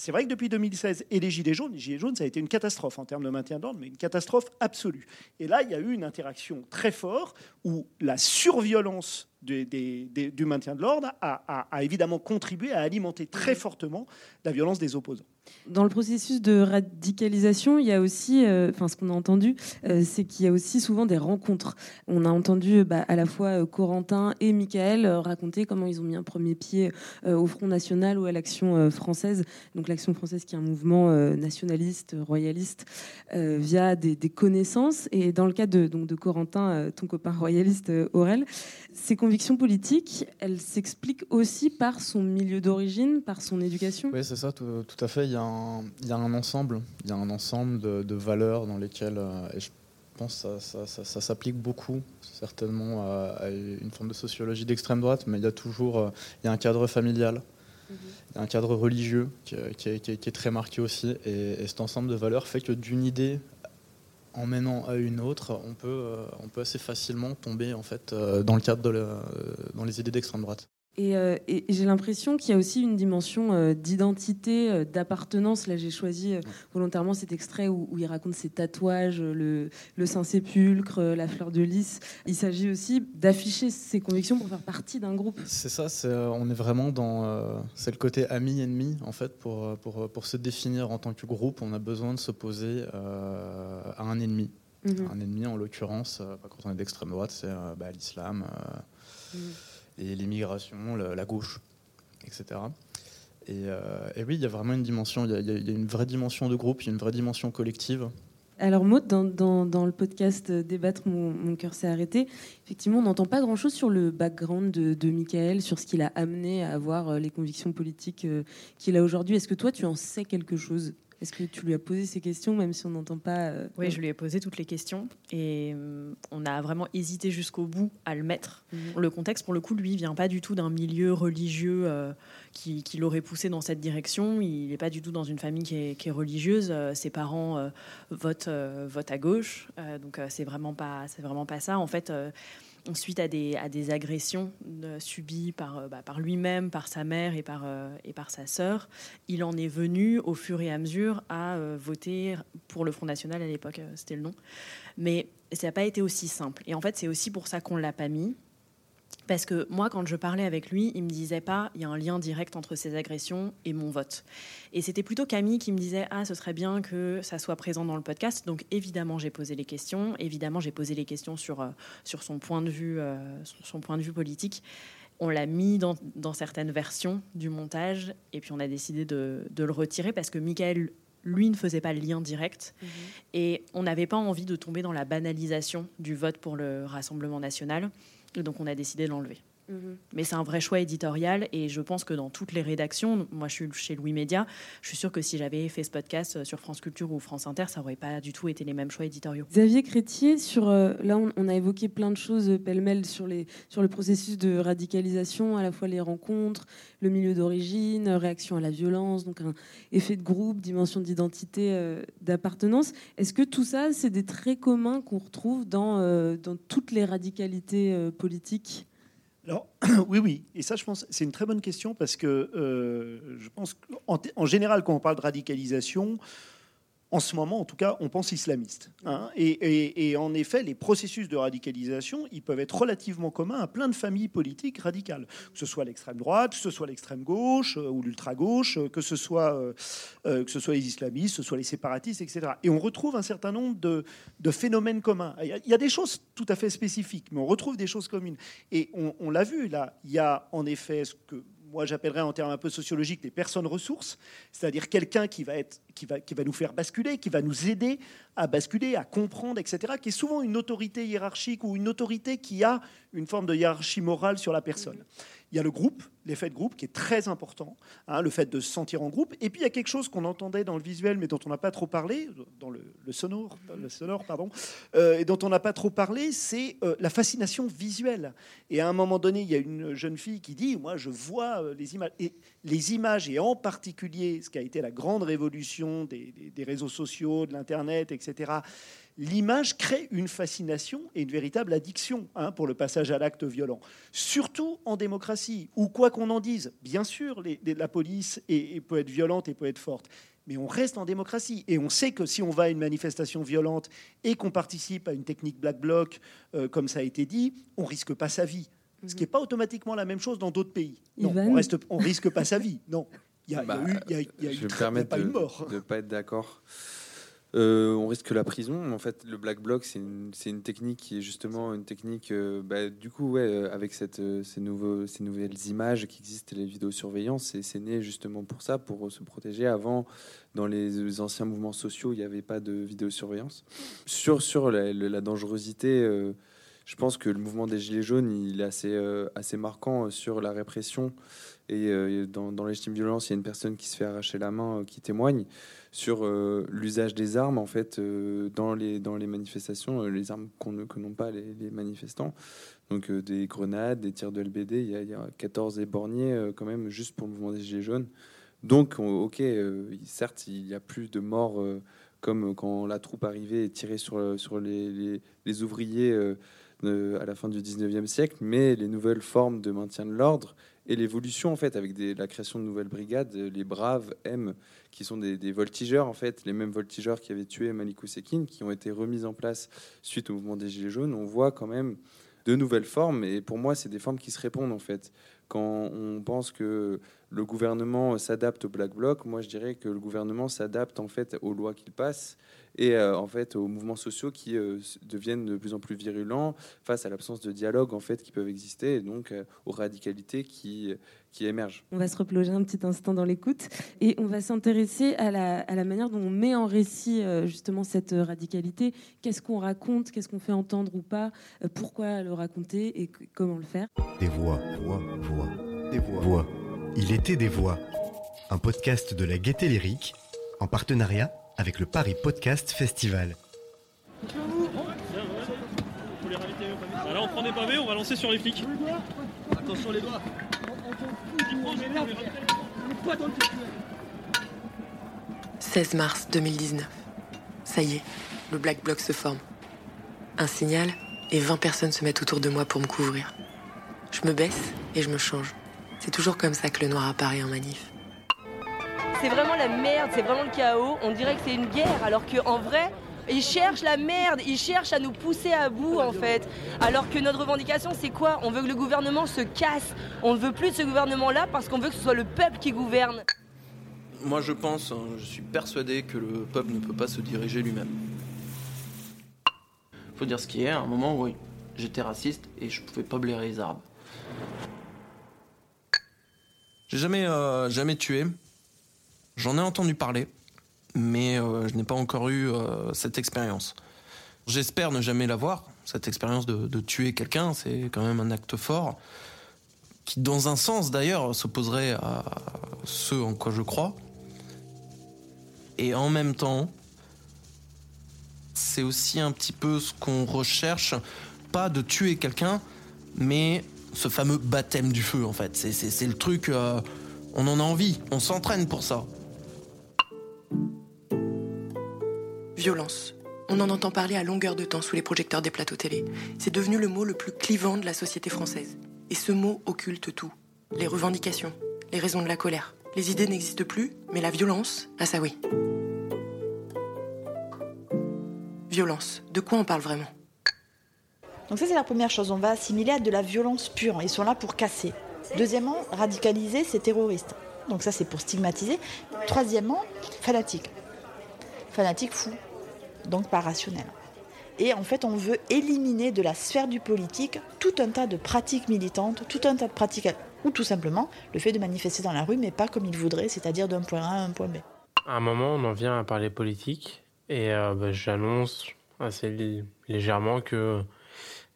C'est vrai que depuis 2016 et les Gilets jaunes, les Gilets jaunes, ça a été une catastrophe en termes de maintien d'ordre, mais une catastrophe absolue. Et là, il y a eu une interaction très forte où la surviolence du maintien de l'ordre a, évidemment contribué à alimenter très fortement la violence des opposants. Dans le processus de radicalisation, il y a aussi, euh, enfin ce qu'on a entendu, euh, c'est qu'il y a aussi souvent des rencontres. On a entendu bah, à la fois euh, Corentin et Michael raconter comment ils ont mis un premier pied au Front National ou à l'Action française. Donc l'Action française qui est un mouvement nationaliste, royaliste, via des, connaissances. Et dans le cas de, donc, de Corentin, ton copain royaliste Aurel, ses convictions politiques, elles s'expliquent aussi par son milieu d'origine, par son éducation. Oui, c'est ça, tout, tout à fait il y, a un, ensemble, il y a un ensemble de, valeurs dans lesquelles, euh, et je pense que ça, s'applique beaucoup, certainement, à, une forme de sociologie d'extrême droite, mais il y a toujours euh, il y a un cadre familial, mhm. il y a un cadre religieux qui, est très marqué aussi, et, cet ensemble de valeurs fait que d'une idée en menant à une autre, on peut, euh, on peut assez facilement tomber en fait dans le cadre de dans les idées d'extrême droite. Euh, et, j'ai l'impression qu'il y a aussi une dimension euh, d'identité, euh, d'appartenance. Là, j'ai choisi volontairement cet extrait où, il raconte ses tatouages, le, Saint-Sépulcre, la fleur de lys. Il s'agit aussi d'afficher ses convictions pour faire partie d'un groupe. C'est ça, on est vraiment dans. c'est le côté ami-ennemi, en fait, pour, pour, pour, se définir en tant que groupe, on a besoin de s'opposer à un ennemi. Mhm. Un ennemi, en l'occurrence, quand on est d'extrême droite, c'est bah, l'islam. Mhm et l'immigration, la, gauche, etc. Euh, et, oui, il y a vraiment une dimension, il y, a, une vraie dimension de groupe, il y a une vraie dimension collective. Alors Maud, dans, le podcast Débattre, mon, cœur s'est arrêté, effectivement, on n'entend pas grand-chose sur le background de, de Michael, sur ce qu'il a amené à avoir euh, les convictions politiques euh, qu'il a aujourd'hui. Est-ce que toi, tu en sais quelque chose? Est-ce que tu lui as posé ces questions, même si on n'entend pas euh, Oui, je lui ai posé toutes les questions et euh, on a vraiment hésité jusqu'au bout à le mettre. Mhm. Le contexte, pour le coup, lui, vient pas du tout d'un milieu religieux euh, qui, l'aurait poussé dans cette direction. Il n'est pas du tout dans une famille qui est, religieuse. ses parents votent, votent à gauche, donc c'est vraiment pas, c'est vraiment pas ça. En fait suite à des, agressions euh, subies par, euh, bah, par lui-même, par sa mère et par, euh, et par sa sœur, il en est venu au fur et à mesure à voter pour le Front National à l'époque, c'était le nom. Mais ça n'a pas été aussi simple. Et en fait, c'est aussi pour ça qu'on ne l'a pas mis. Parce que moi, quand je parlais avec lui, il me disait pas il y a un lien direct entre ces agressions et mon vote. Et c'était plutôt Camille qui me disait ah ce serait bien que ça soit présent dans le podcast. Donc évidemment j'ai posé les questions. Évidemment j'ai posé les questions sur euh, sur son point de vue euh, son point de vue politique. On l'a mis dans, dans, certaines versions du montage et puis on a décidé de, de le retirer parce que Michael lui ne faisait pas le lien direct. Mhm. Et on n'avait pas envie de tomber dans la banalisation du vote pour le Rassemblement national. Donc on a décidé de l'enlever. Mhm. Mais c'est un vrai choix éditorial et je pense que dans toutes les rédactions, moi je suis chez Louis Média, je suis sûr que si j'avais fait ce podcast euh, sur France Culture ou France Inter, ça aurait pas du tout été les mêmes choix éditoriaux. Xavier Crétier, sur, euh, là on, a évoqué plein de choses euh, pêle-mêle sur, sur le processus de radicalisation, à la fois les rencontres, le milieu d'origine, réaction à la violence, donc un effet de groupe, dimension d'identité, d'appartenance. Est-ce que tout ça, c'est des traits communs qu'on retrouve dans, dans toutes les radicalités politiques? Alors, (clears throat) oui, oui. Et ça, je pense, c'est une très bonne question parce que euh, je pense qu'en en général, quand on parle de radicalisation, en ce moment, en tout cas, on pense islamiste. Hein. Et, en effet, les processus de radicalisation, ils peuvent être relativement communs à plein de familles politiques radicales, que ce soit l'extrême droite, que ce soit l'extrême gauche euh, ou l'ultra gauche, euh, que ce soit euh, que ce soit les islamistes, que ce soit les séparatistes, etc. Et on retrouve un certain nombre de, phénomènes communs. Il y, a, des choses tout à fait spécifiques, mais on retrouve des choses communes. Et on, on l'a vu là. Il y a en effet ce que moi j'appellerais en termes un peu sociologiques des personnes ressources, c'est-à-dire quelqu'un qui va être, qui va, qui va nous faire basculer, qui va nous aider à basculer, à comprendre, etc., qui est souvent une autorité hiérarchique ou une autorité qui a une forme de hiérarchie morale sur la personne. Il y a le groupe, l'effet de groupe qui est très important, hein, le fait de se sentir en groupe. Et puis il y a quelque chose qu'on entendait dans le visuel, mais dont on n'a pas trop parlé, dans le, sonore, le sonore, pardon, euh, et dont on n'a pas trop parlé, c'est euh, la fascination visuelle. Et à un moment donné, il y a une jeune fille qui dit, moi, je vois euh, les images, et les images, et en particulier ce qui a été la grande révolution des, des réseaux sociaux, de l'internet, etc l'image crée une fascination et une véritable addiction hein, pour le passage à l'acte violent. Surtout en démocratie, où quoi qu'on en dise, bien sûr, la police peut être violente et peut être forte, mais on reste en démocratie. Et on sait que si on va à une manifestation violente et qu'on participe à une technique black bloc, euh, comme ça a été dit, on risque pas sa vie. Ce qui n'est pas automatiquement la même chose dans d'autres pays. Non, on, reste, on risque pas sa vie. Non, il y a, eu, y a, y a je vais pas de ne pas être d'accord. Euh, on risque la prison. En fait, le black bloc, c'est une, technique qui est justement une technique, euh, bah, du coup, ouais, euh, avec ces, nouvelles images qui existent, les vidéosurveillance, c'est né justement pour ça, pour se protéger. Avant, dans les, anciens mouvements sociaux, il n'y avait pas de vidéosurveillance. Sur, sur la, dangerosité, je pense que le mouvement des Gilets jaunes, il est assez, assez marquant sur la répression. Et dans, dans légitime violence, il y a une personne qui se fait arracher la main qui témoigne sur euh, l'usage des armes en fait euh, dans les dans les manifestations, euh, les armes qu'on que n'ont pas les, manifestants. Donc des grenades, des tirs de LBD, il y a, il y a 14 éborgnés quand même juste pour le mouvement des gilets jaunes. Donc ok, certes il y a plus de morts comme quand la troupe arrivait et tirait sur sur les, les, les ouvriers à la fin du 19e siècle, mais les nouvelles formes de maintien de l'ordre et l'évolution en fait avec la création de nouvelles brigades, les Braves M, qui sont des, voltigeurs en fait, les mêmes voltigeurs qui avaient tué Malikou Sekine, qui ont été remis en place suite au mouvement des Gilets jaunes. On voit quand même de nouvelles formes et pour moi c'est des formes qui se répondent en fait. Quand on pense que le gouvernement s'adapte au black bloc, moi je dirais que le gouvernement s'adapte en fait aux lois qu'il passe et euh, en fait aux mouvements sociaux qui euh, deviennent de plus en plus virulents face à l'absence de dialogue en fait qui peuvent exister et donc euh, aux radicalités qui qui émergent. On va se replonger un petit instant dans l'écoute et on va s'intéresser à la, à la, manière dont on met en récit justement cette radicalité. Qu'est-ce qu'on raconte, qu'est-ce qu'on fait entendre ou pas, pourquoi le raconter et comment le faire? Des voix, voix, voix, des voix. voix. Il était des voix. Un podcast de la Gaieté Lyrique en partenariat avec le Paris Podcast Festival. Là, on prend des pavés, on va lancer sur les flics. Attention les doigts. 16 mars 2019. Ça y est, le Black Bloc se forme. Un signal et 20 personnes se mettent autour de moi pour me couvrir. Je me baisse et je me change. C'est toujours comme ça que le noir apparaît en manif c'est vraiment la merde, c'est vraiment le chaos. On dirait que c'est une guerre, alors qu'en vrai, ils cherchent la merde, ils cherchent à nous pousser à bout en fait. Alors que notre revendication c'est quoi? On veut que le gouvernement se casse. On ne veut plus de ce gouvernement-là parce qu'on veut que ce soit le peuple qui gouverne. Moi je pense, hein, je suis persuadé que le peuple ne peut pas se diriger lui-même. Faut dire ce qui est, à un moment oui, j'étais raciste et je pouvais pas blairer les arbres. J'ai jamais, euh, jamais tué, J'en ai entendu parler, mais euh, je n'ai pas encore eu euh, cette expérience. J'espère ne jamais l'avoir, cette expérience de, tuer quelqu'un, c'est quand même un acte fort, qui dans un sens d'ailleurs s'opposerait à ce en quoi je crois. Et en même temps, c'est aussi un petit peu ce qu'on recherche, pas de tuer quelqu'un, mais ce fameux baptême du feu en fait. C'est le truc, euh, on en a envie, on s'entraîne pour ça. Violence. On en entend parler à longueur de temps sous les projecteurs des plateaux télé. C'est devenu le mot le plus clivant de la société française. Et ce mot occulte tout. Les revendications, les raisons de la colère. Les idées n'existent plus, mais la violence, ah ça oui. Violence. De quoi on parle vraiment? Donc ça c'est la première chose. On va assimiler à de la violence pure. Ils sont là pour casser. Deuxièmement, radicaliser, c'est terroriste. Donc ça c'est pour stigmatiser. Troisièmement, fanatique. Fanatique fou donc pas rationnel. Et en fait, on veut éliminer de la sphère du politique tout un tas de pratiques militantes, tout un tas de pratiques ou tout simplement le fait de manifester dans la rue, mais pas comme il voudrait, c'est-à-dire d'un point A à un point B. À un moment, on en vient à parler politique et euh, bah, j'annonce assez légèrement que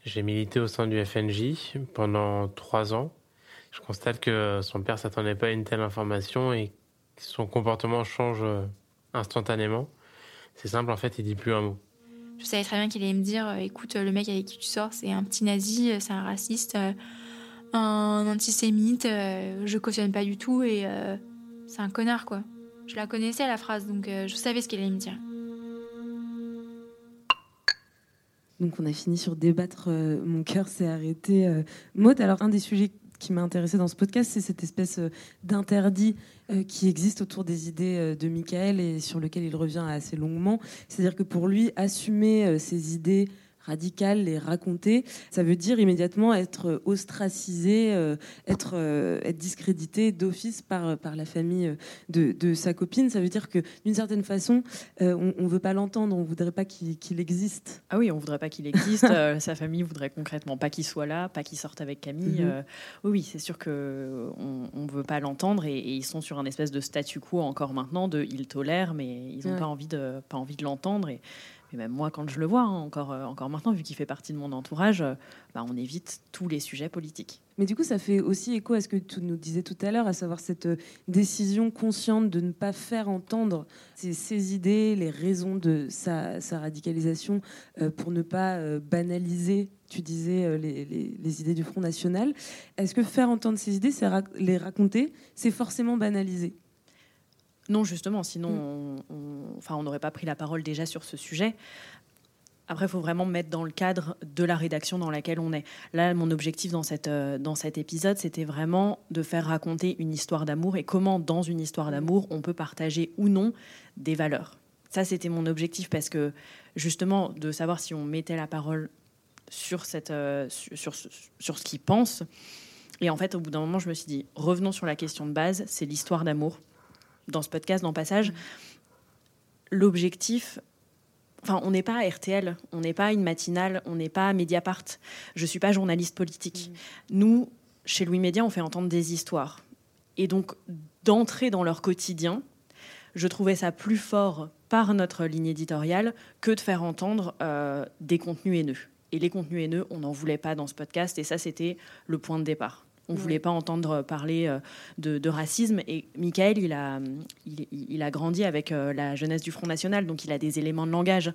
j'ai milité au sein du FNJ pendant trois ans. Je constate que son père s'attendait pas à une telle information et son comportement change euh, instantanément. C'est simple, en fait, il dit plus un mot. Je savais très bien qu'il allait me dire euh, écoute, le mec avec qui tu sors, c'est un petit nazi, c'est un raciste, un antisémite, je cautionne pas du tout et c'est un connard, quoi. Je la connaissais, la phrase, donc je savais ce qu'il allait me dire. Donc on a fini sur débattre, euh, mon cœur s'est arrêté. Euh. Alors un des sujets qui m'a intéressé dans ce podcast, c'est cette espèce euh, d'interdit qui existe autour des idées de Michael et sur lequel il revient assez longuement. C'est-à-dire que pour lui, assumer ses idées radical, les raconter, ça veut dire immédiatement être ostracisé, euh, être, euh, être discrédité d'office par, par la famille de, de, sa copine. Ça veut dire que d'une certaine façon, euh, on ne veut pas l'entendre, on ne voudrait pas qu'il existe. Ah oui, on ne voudrait pas qu'il existe. (laughs) sa famille voudrait concrètement pas qu'il soit là, pas qu'il sorte avec Camille. Mhm. oui, c'est sûr qu'on ne veut pas l'entendre et, ils sont sur un espèce de statu quo encore maintenant de ils tolèrent, mais ils n'ont pas envie de, pas envie de l'entendre. Et et même moi, quand je le vois, hein, encore, euh, encore maintenant, vu qu'il fait partie de mon entourage, euh, bah, on évite tous les sujets politiques. Mais du coup, ça fait aussi écho à ce que tu nous disais tout à l'heure, à savoir cette euh, décision consciente de ne pas faire entendre ses, idées, les raisons de sa, radicalisation, pour ne pas banaliser, tu disais, les, idées du Front National. Est-ce que faire entendre ces idées, c'est les raconter, c'est forcément banaliser? Non, justement, sinon mm. on n'aurait pas pris la parole déjà sur ce sujet. Après, il faut vraiment mettre dans le cadre de la rédaction dans laquelle on est. Là, mon objectif dans, cette, euh, dans cet épisode, c'était vraiment de faire raconter une histoire d'amour et comment, dans une histoire d'amour, on peut partager ou non des valeurs. Ça, c'était mon objectif parce que, justement, de savoir si on mettait la parole sur, cette, euh, sur, sur ce qu'ils pensent. Et en fait, au bout d'un moment, je me suis dit, revenons sur la question de base, c'est l'histoire d'amour dans ce podcast, dans Passage, l'objectif, Enfin, on n'est pas à RTL, on n'est pas une matinale, on n'est pas à Mediapart. Je suis pas journaliste politique. Mm. Nous, chez Louis Média, on fait entendre des histoires. Et donc, d'entrer dans leur quotidien, je trouvais ça plus fort par notre ligne éditoriale que de faire entendre euh, des contenus haineux. Et les contenus haineux, on n'en voulait pas dans ce podcast. Et ça, c'était le point de départ. On ne voulait pas entendre parler euh, de, racisme. Et Michael, il a, il, a grandi avec euh, la jeunesse du Front National, donc il a des éléments de langage.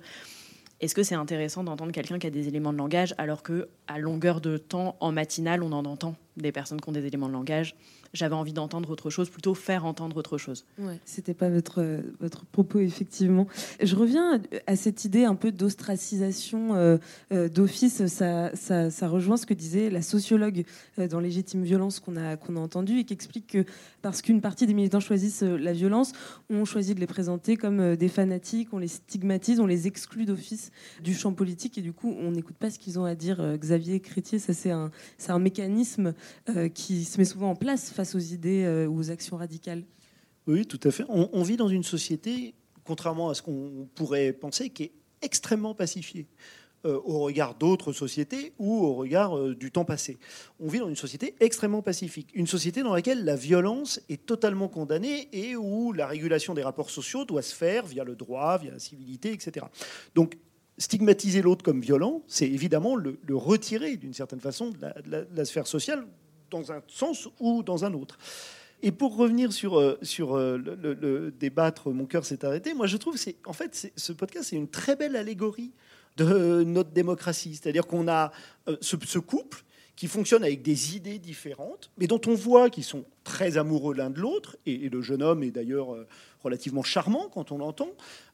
Est-ce que c'est intéressant d'entendre quelqu'un qui a des éléments de langage alors que à longueur de temps, en matinale, on en entend? Des personnes qui ont des éléments de langage j'avais envie d'entendre autre chose, plutôt faire entendre autre chose. Ouais, c'était pas votre, votre propos, effectivement. Je reviens à cette idée un peu d'ostracisation euh, euh, d'office. Ça, ça, ça, rejoint ce que disait la sociologue euh, dans Légitime Violence qu'on a, qu'on a entendu et qui explique que parce qu'une partie des militants choisissent la violence, on choisit de les présenter comme des fanatiques, on les stigmatise, on les exclut d'office du champ politique et du coup, on n'écoute pas ce qu'ils ont à dire. Xavier Chrétier, ça c'est un, c'est un mécanisme qui se met souvent en place face aux idées euh, ou aux actions radicales Oui, tout à fait. On, vit dans une société, contrairement à ce qu'on pourrait penser, qui est extrêmement pacifiée. Euh, au regard d'autres sociétés ou au regard euh, du temps passé. On vit dans une société extrêmement pacifique, une société dans laquelle la violence est totalement condamnée et où la régulation des rapports sociaux doit se faire via le droit, via la civilité, etc. Donc stigmatiser l'autre comme violent, c'est évidemment le, retirer d'une certaine façon de la, sphère sociale dans un sens ou dans un autre. Et pour revenir sur, euh, sur euh, le, débattre, mon cœur s'est arrêté. Moi, je trouve que en fait, ce podcast, c'est une très belle allégorie de notre démocratie. C'est-à-dire qu'on a euh, ce, couple qui fonctionne avec des idées différentes, mais dont on voit qu'ils sont très amoureux l'un de l'autre. Et, le jeune homme est d'ailleurs relativement charmant quand on l'entend.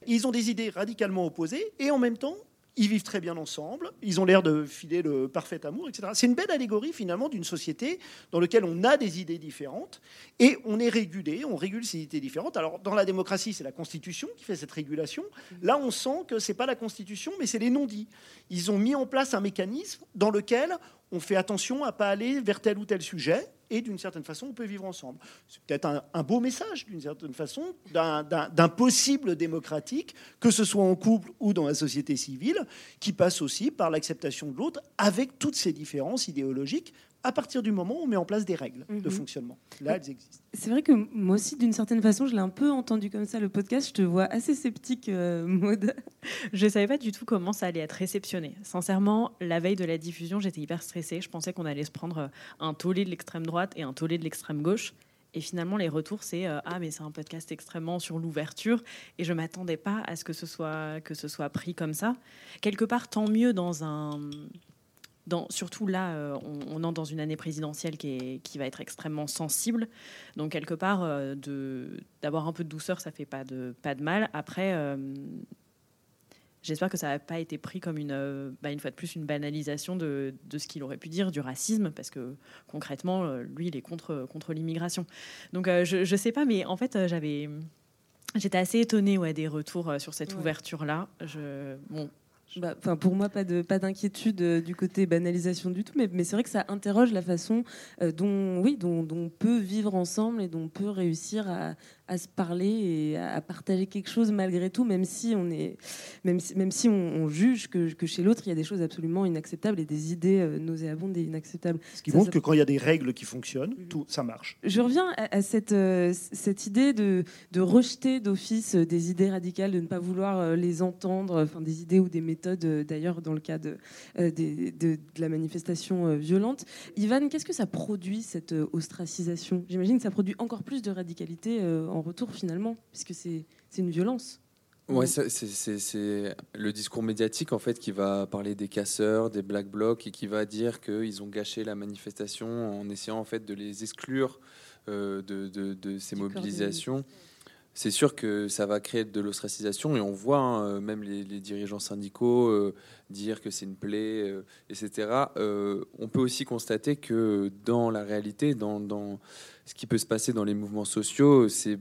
Ils ont des idées radicalement opposées, et en même temps, ils vivent très bien ensemble, ils ont l'air de filer le parfait amour, etc. C'est une belle allégorie finalement d'une société dans laquelle on a des idées différentes et on est régulé, on régule ces idées différentes. Alors dans la démocratie, c'est la Constitution qui fait cette régulation. Là, on sent que c'est pas la Constitution, mais c'est les non-dits. Ils ont mis en place un mécanisme dans lequel on fait attention à pas aller vers tel ou tel sujet et d'une certaine façon, on peut vivre ensemble. C'est peut-être un, beau message, d'une certaine façon, d'un possible démocratique, que ce soit en couple ou dans la société civile, qui passe aussi par l'acceptation de l'autre, avec toutes ses différences idéologiques, à partir du moment où on met en place des règles de Mhm. fonctionnement. Là, elles existent. C'est vrai que moi aussi, d'une certaine façon, je l'ai un peu entendu comme ça le podcast. Je te vois assez sceptique, euh, (laughs) Maud. Je savais pas du tout comment ça allait être réceptionné. Sincèrement, la veille de la diffusion, j'étais hyper stressée. Je pensais qu'on allait se prendre un tollé de l'extrême droite et un tollé de l'extrême gauche. Et finalement, les retours, c'est euh, ah mais c'est un podcast extrêmement sur l'ouverture. Et je m'attendais pas à ce que ce soit que ce soit pris comme ça. Quelque part, tant mieux dans un dans, surtout là, euh, on, on entre dans une année présidentielle qui, est, qui va être extrêmement sensible. Donc, quelque part, euh, de- d'avoir un peu de douceur, ça fait pas de, pas de mal. Après, euh, j'espère que ça n'a pas été pris comme une, bah, une fois de plus, une banalisation de, de ce qu'il aurait pu dire, du racisme, parce que concrètement, lui, il est contre, contre l'immigration. Donc, je ne sais pas, mais en fait, j'avais. J'étais assez étonnée ouais, des retours sur cette Ouais. ouverture-là. Je, bon, Bah, pour moi, pas de pas d'inquiétude euh, du côté banalisation du tout, mais, c'est vrai que ça interroge la façon euh, dont oui dont on peut vivre ensemble et dont on peut réussir à, à se parler et à, partager quelque chose malgré tout, même si on est même si, même si on, on juge que, que chez l'autre il y a des choses absolument inacceptables et des idées euh, nauséabondes et inacceptables. Ce qui Ça, montre ça- que quand il y a des règles qui fonctionnent, tout ça marche. je reviens à, à cette, euh, cette idée de, de rejeter d'office euh, des idées radicales, de ne pas vouloir les entendre, enfin des idées ou des méthodes, d'ailleurs dans le cas de, euh, des- de, de la manifestation violente. Ivan, qu'est-ce que ça produit, cette ostracisation? J'imagine que ça produit encore plus de radicalité euh, en retour finalement, puisque c'est une violence. Ouais, c'est- le discours médiatique en fait qui va parler des casseurs, des black blocs et qui va dire qu'ils ont gâché la manifestation en essayant en fait de les exclure euh, de, de- de ces mobilisations. C'est sûr que ça va créer de l'ostracisation et on voit hein, euh, même les, dirigeants syndicaux euh, dire que c'est une plaie, euh, etc. On peut aussi constater que dans la réalité, dans, dans ce qui peut se passer dans les mouvements sociaux, c'est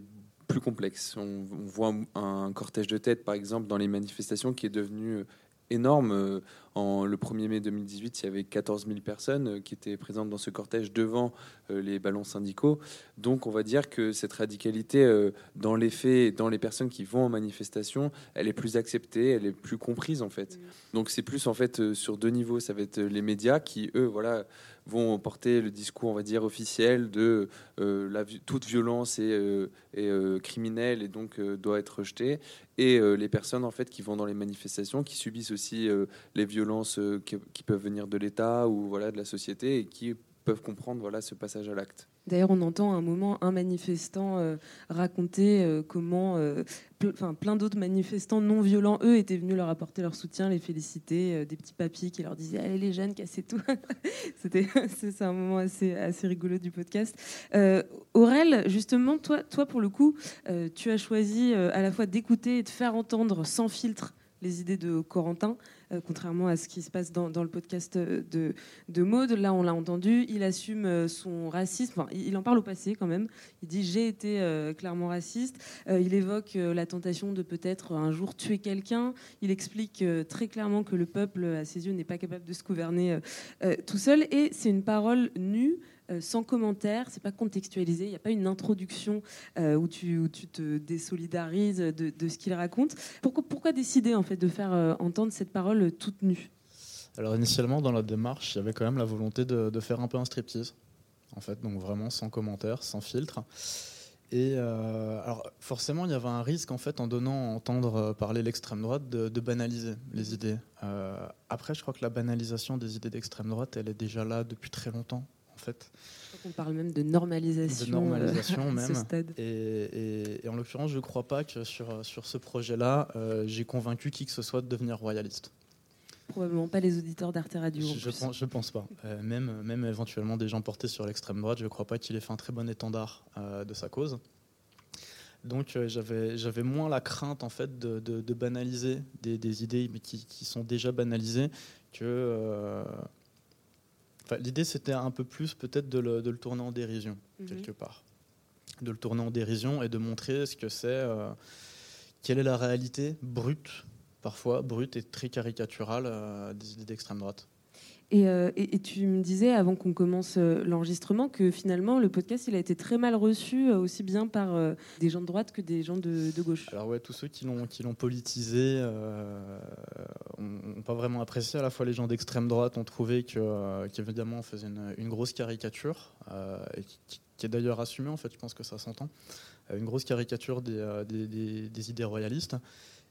plus complexe. On, voit un cortège de tête, par exemple, dans les manifestations qui est devenu énorme. En, le 1er mai 2018, il y avait 14 000 personnes euh, qui étaient présentes dans ce cortège devant euh, les ballons syndicaux. Donc on va dire que cette radicalité, euh, dans les faits, dans les personnes qui vont en manifestation, elle est plus acceptée, elle est plus comprise en fait. Donc c'est plus en fait sur deux niveaux. Ça va être les médias qui, eux, voilà, vont porter le discours, on va dire, officiel de euh, la, toute violence est, euh, est, euh, criminelle et donc doit être rejetée. Et les personnes en fait qui vont dans les manifestations, qui subissent aussi les violences euh, qui, peuvent venir de l'État ou voilà de la société et qui peuvent comprendre voilà ce passage à l'acte. D'ailleurs, on entend à un moment un manifestant euh, raconter euh, comment euh, plein d'autres manifestants non violents, eux, étaient venus leur apporter leur soutien, les féliciter, des petits papiers qui leur disaient Allez, les jeunes, cassez tout. (laughs) C'était (laughs) c'est un moment assez, assez rigolo du podcast. Aurel, justement, toi, toi, pour le coup, tu as choisi à la fois d'écouter et de faire entendre sans filtre les idées de Corentin, contrairement à ce qui se passe dans, le podcast de, de Maude. Là, on l'a entendu, il assume euh, son racisme. Il en parle au passé quand même. Il dit j'ai été euh, clairement raciste. Euh, il évoque euh, la tentation de peut-être un jour tuer quelqu'un. Il explique euh, très clairement que le peuple, à ses yeux, n'est pas capable de se gouverner euh, euh, tout seul. Et c'est une parole nue. Euh, sans commentaire, c'est pas contextualisé, il n'y a pas une introduction euh, où, tu, te désolidarises de, ce qu'il raconte. Pourquoi, décider en fait de faire euh, entendre cette parole toute nue? Alors initialement dans la démarche, il y avait quand même la volonté de, faire un peu un striptease, en fait, donc vraiment sans commentaire, sans filtre. Et alors forcément, il y avait un risque en fait en donnant à entendre parler l'extrême droite de, de banaliser les idées. Après, je crois que la banalisation des idées d'extrême droite, elle est déjà là depuis très longtemps, en fait. On parle même de normalisation, de normalisation euh, à même. ce stade. Et, et- et en l'occurrence, je ne crois pas que sur, sur ce projet-là, euh, j'ai convaincu qui que ce soit de devenir royaliste. Probablement pas les auditeurs d'Arte Radio. Je plus. pense, pas. Euh, même, même éventuellement des gens portés sur l'extrême droite, je ne crois pas qu'il ait fait un très bon étendard euh, de sa cause. Donc euh, j'avais, j'avais moins la crainte en fait de, de- de banaliser des, des idées qui, qui sont déjà banalisées que. Enfin, l'idée c'était un peu plus peut-être de le, de le tourner en dérision Mhm. quelque part, de le tourner en dérision et de montrer ce que c'est, euh, quelle est la réalité brute, parfois brute et très caricaturale euh, des idées d'extrême droite. Et, euh, et- tu me disais avant qu'on commence euh, l'enregistrement que finalement le podcast il a été très mal reçu euh, aussi bien par des gens de droite que des gens de, gauche. Alors ouais, tous ceux qui l'ont politisé euh, ont, ont pas vraiment apprécié. À la fois les gens d'extrême droite ont trouvé que qu'évidemment on faisait une, grosse caricature qui, est d'ailleurs assumée en fait. Je pense que ça s'entend. Une grosse caricature des idées royalistes.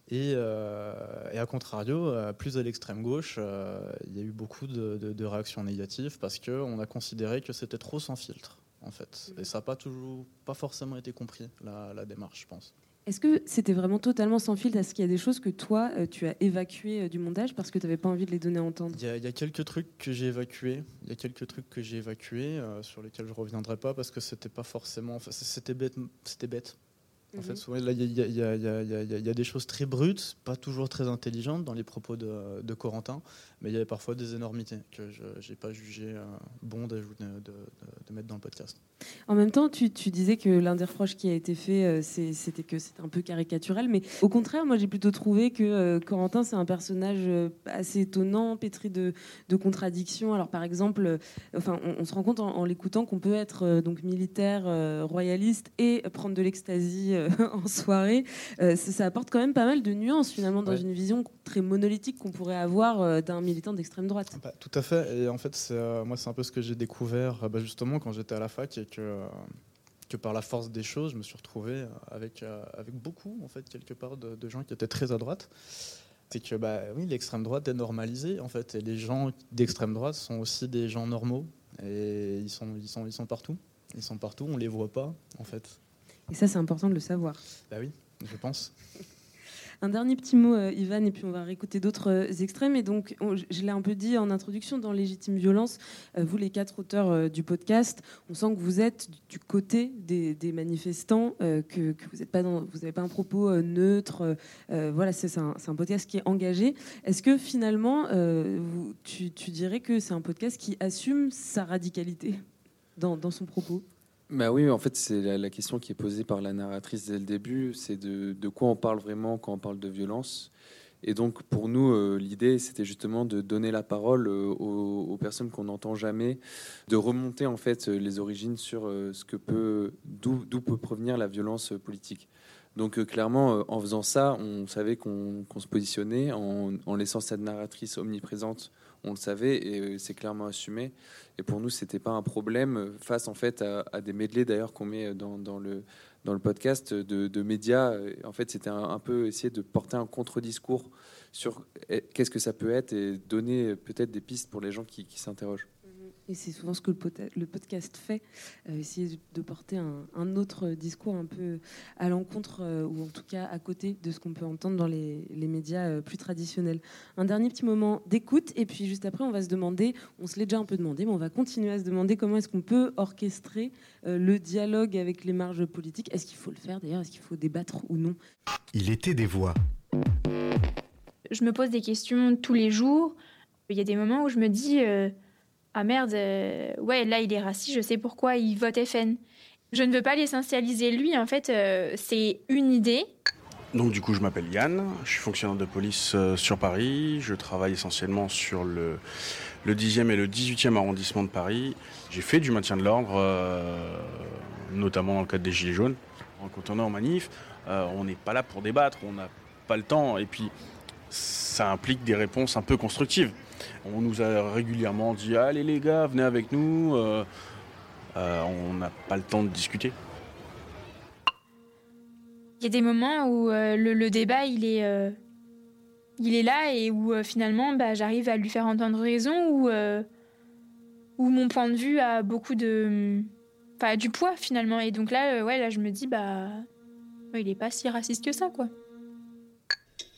Et, euh, et à contrario, euh, plus à l'extrême gauche, euh, il y a eu beaucoup de, de- de réactions négatives parce qu'on a considéré que c'était trop sans filtre, en fait. Et ça n'a pas toujours, pas forcément été compris, la, la démarche, je pense. Est-ce que c'était vraiment totalement sans filtre? Est-ce qu'il y a des choses que toi tu as évacuées du montage parce que tu n'avais pas envie de les donner à entendre? Il y, a, il y a quelques trucs que j'ai évacués. Il y a quelques trucs que j'ai évacués euh, sur lesquels je reviendrai pas parce que c'était pas forcément. enfin, c'était bête. C'était bête. En fait, souvent, là, il y, a- y y y des choses très brutes, pas toujours très intelligentes dans les propos de, de Corentin, mais il y avait parfois des énormités que je n'ai pas jugé euh, bon de, de- de mettre dans le podcast. En même temps, tu, tu disais que l'un des reproches qui a été fait, euh, c'était que c'était un peu caricatural, mais au contraire, moi j'ai plutôt trouvé que euh, Corentin, c'est un personnage assez étonnant, pétri de, de contradictions. Alors par exemple, enfin, on, on se rend compte en, en l'écoutant qu'on peut être donc militaire, royaliste et prendre de l'ecstasy euh, (laughs) en soirée. Ça, apporte quand même pas mal de nuances finalement dans Ouais. une vision très monolithique qu'on pourrait avoir d'un militant d'extrême droite. Bah, tout à fait. Et en fait, euh, moi, c'est un peu ce que j'ai découvert euh, bah, justement quand j'étais à la fac et que, euh, que par la force des choses, je me suis retrouvé avec, euh, avec beaucoup, en fait, quelque part, de, de gens qui étaient très à droite. C'est que, bah, oui, l'extrême droite est normalisée, en fait. Et les gens d'extrême droite sont aussi des gens normaux. Et ils sont, ils sont, ils sont partout. Ils sont partout, on les voit pas, en fait. Et ça, c'est important de le savoir. Bah oui, je pense. Un dernier petit mot, euh, Ivan, et puis on va réécouter d'autres euh, extrêmes. Et donc, on- je l'ai un peu dit en introduction, dans Légitime Violence, euh, vous les quatre auteurs du podcast, on sent que vous êtes du- côté des, manifestants, que, vous n'avez pas, un propos neutre. voilà, c'est un, podcast qui est engagé. Est-ce que finalement, tu, dirais que c'est un podcast qui assume sa radicalité dans son propos? Bah oui, en fait, c'est la, question qui est posée par la narratrice dès le début, c'est de, quoi on parle vraiment quand on parle de violence. Et donc, pour nous, euh, l'idée, c'était justement de donner la parole euh, aux, personnes qu'on n'entend jamais, de remonter en fait euh, les origines sur ce que peut, d'où peut provenir la violence politique. Donc, clairement, en faisant ça, on savait qu'on se positionnait, en laissant cette narratrice omniprésente, on le savait et euh, c'est clairement assumé. Et pour nous, c'était pas un problème euh, face en fait à, des medley d'ailleurs qu'on met dans, dans le dans le podcast de, médias. Euh, En fait, c'était un, peu essayer de porter un contre-discours sur eh, qu'est-ce que ça peut être et donner euh, peut-être des pistes pour les gens qui s'interrogent. Et c'est souvent ce que le, podcast fait, euh, essayer de porter un, un autre discours un peu à l'encontre, euh, ou en tout cas à côté de ce qu'on peut entendre dans les, les médias euh, plus traditionnels. Un dernier petit moment d'écoute, et puis juste après, on va se demander, on se l'est déjà un peu demandé, mais on va continuer à se demander comment est-ce qu'on peut orchestrer le dialogue avec les marges politiques. Est-ce qu'il faut le faire d'ailleurs? Est-ce qu'il faut débattre ou non? Il était des voix. Je me pose des questions tous les jours. Il y a des moments où je me dis euh, Ah merde, euh, ouais, là il est raciste, je sais pourquoi il vote FN. Je ne veux pas l'essentialiser lui, en fait, euh, c'est une idée. Donc du coup, je m'appelle Yann, je suis fonctionnaire de police euh, sur Paris, je travaille essentiellement sur le, le 10e et le 18e arrondissement de Paris. J'ai fait du maintien de l'ordre, notamment dans le cadre des Gilets jaunes. Quand on est en manif, on n'est pas là pour débattre, on n'a pas le temps, et puis ça implique des réponses un peu constructives. On nous a régulièrement dit allez les gars, venez avec nous. Euh, euh, on n'a pas le temps de discuter. Il y a des moments où euh, le, le débat, il est, euh, il est là et où euh, finalement, bah, j'arrive à lui faire entendre raison ou euh, où mon point de vue a beaucoup de, enfin, du poids finalement. Et donc là, euh, ouais, là, je me dis, bah, il est pas si raciste que ça, quoi.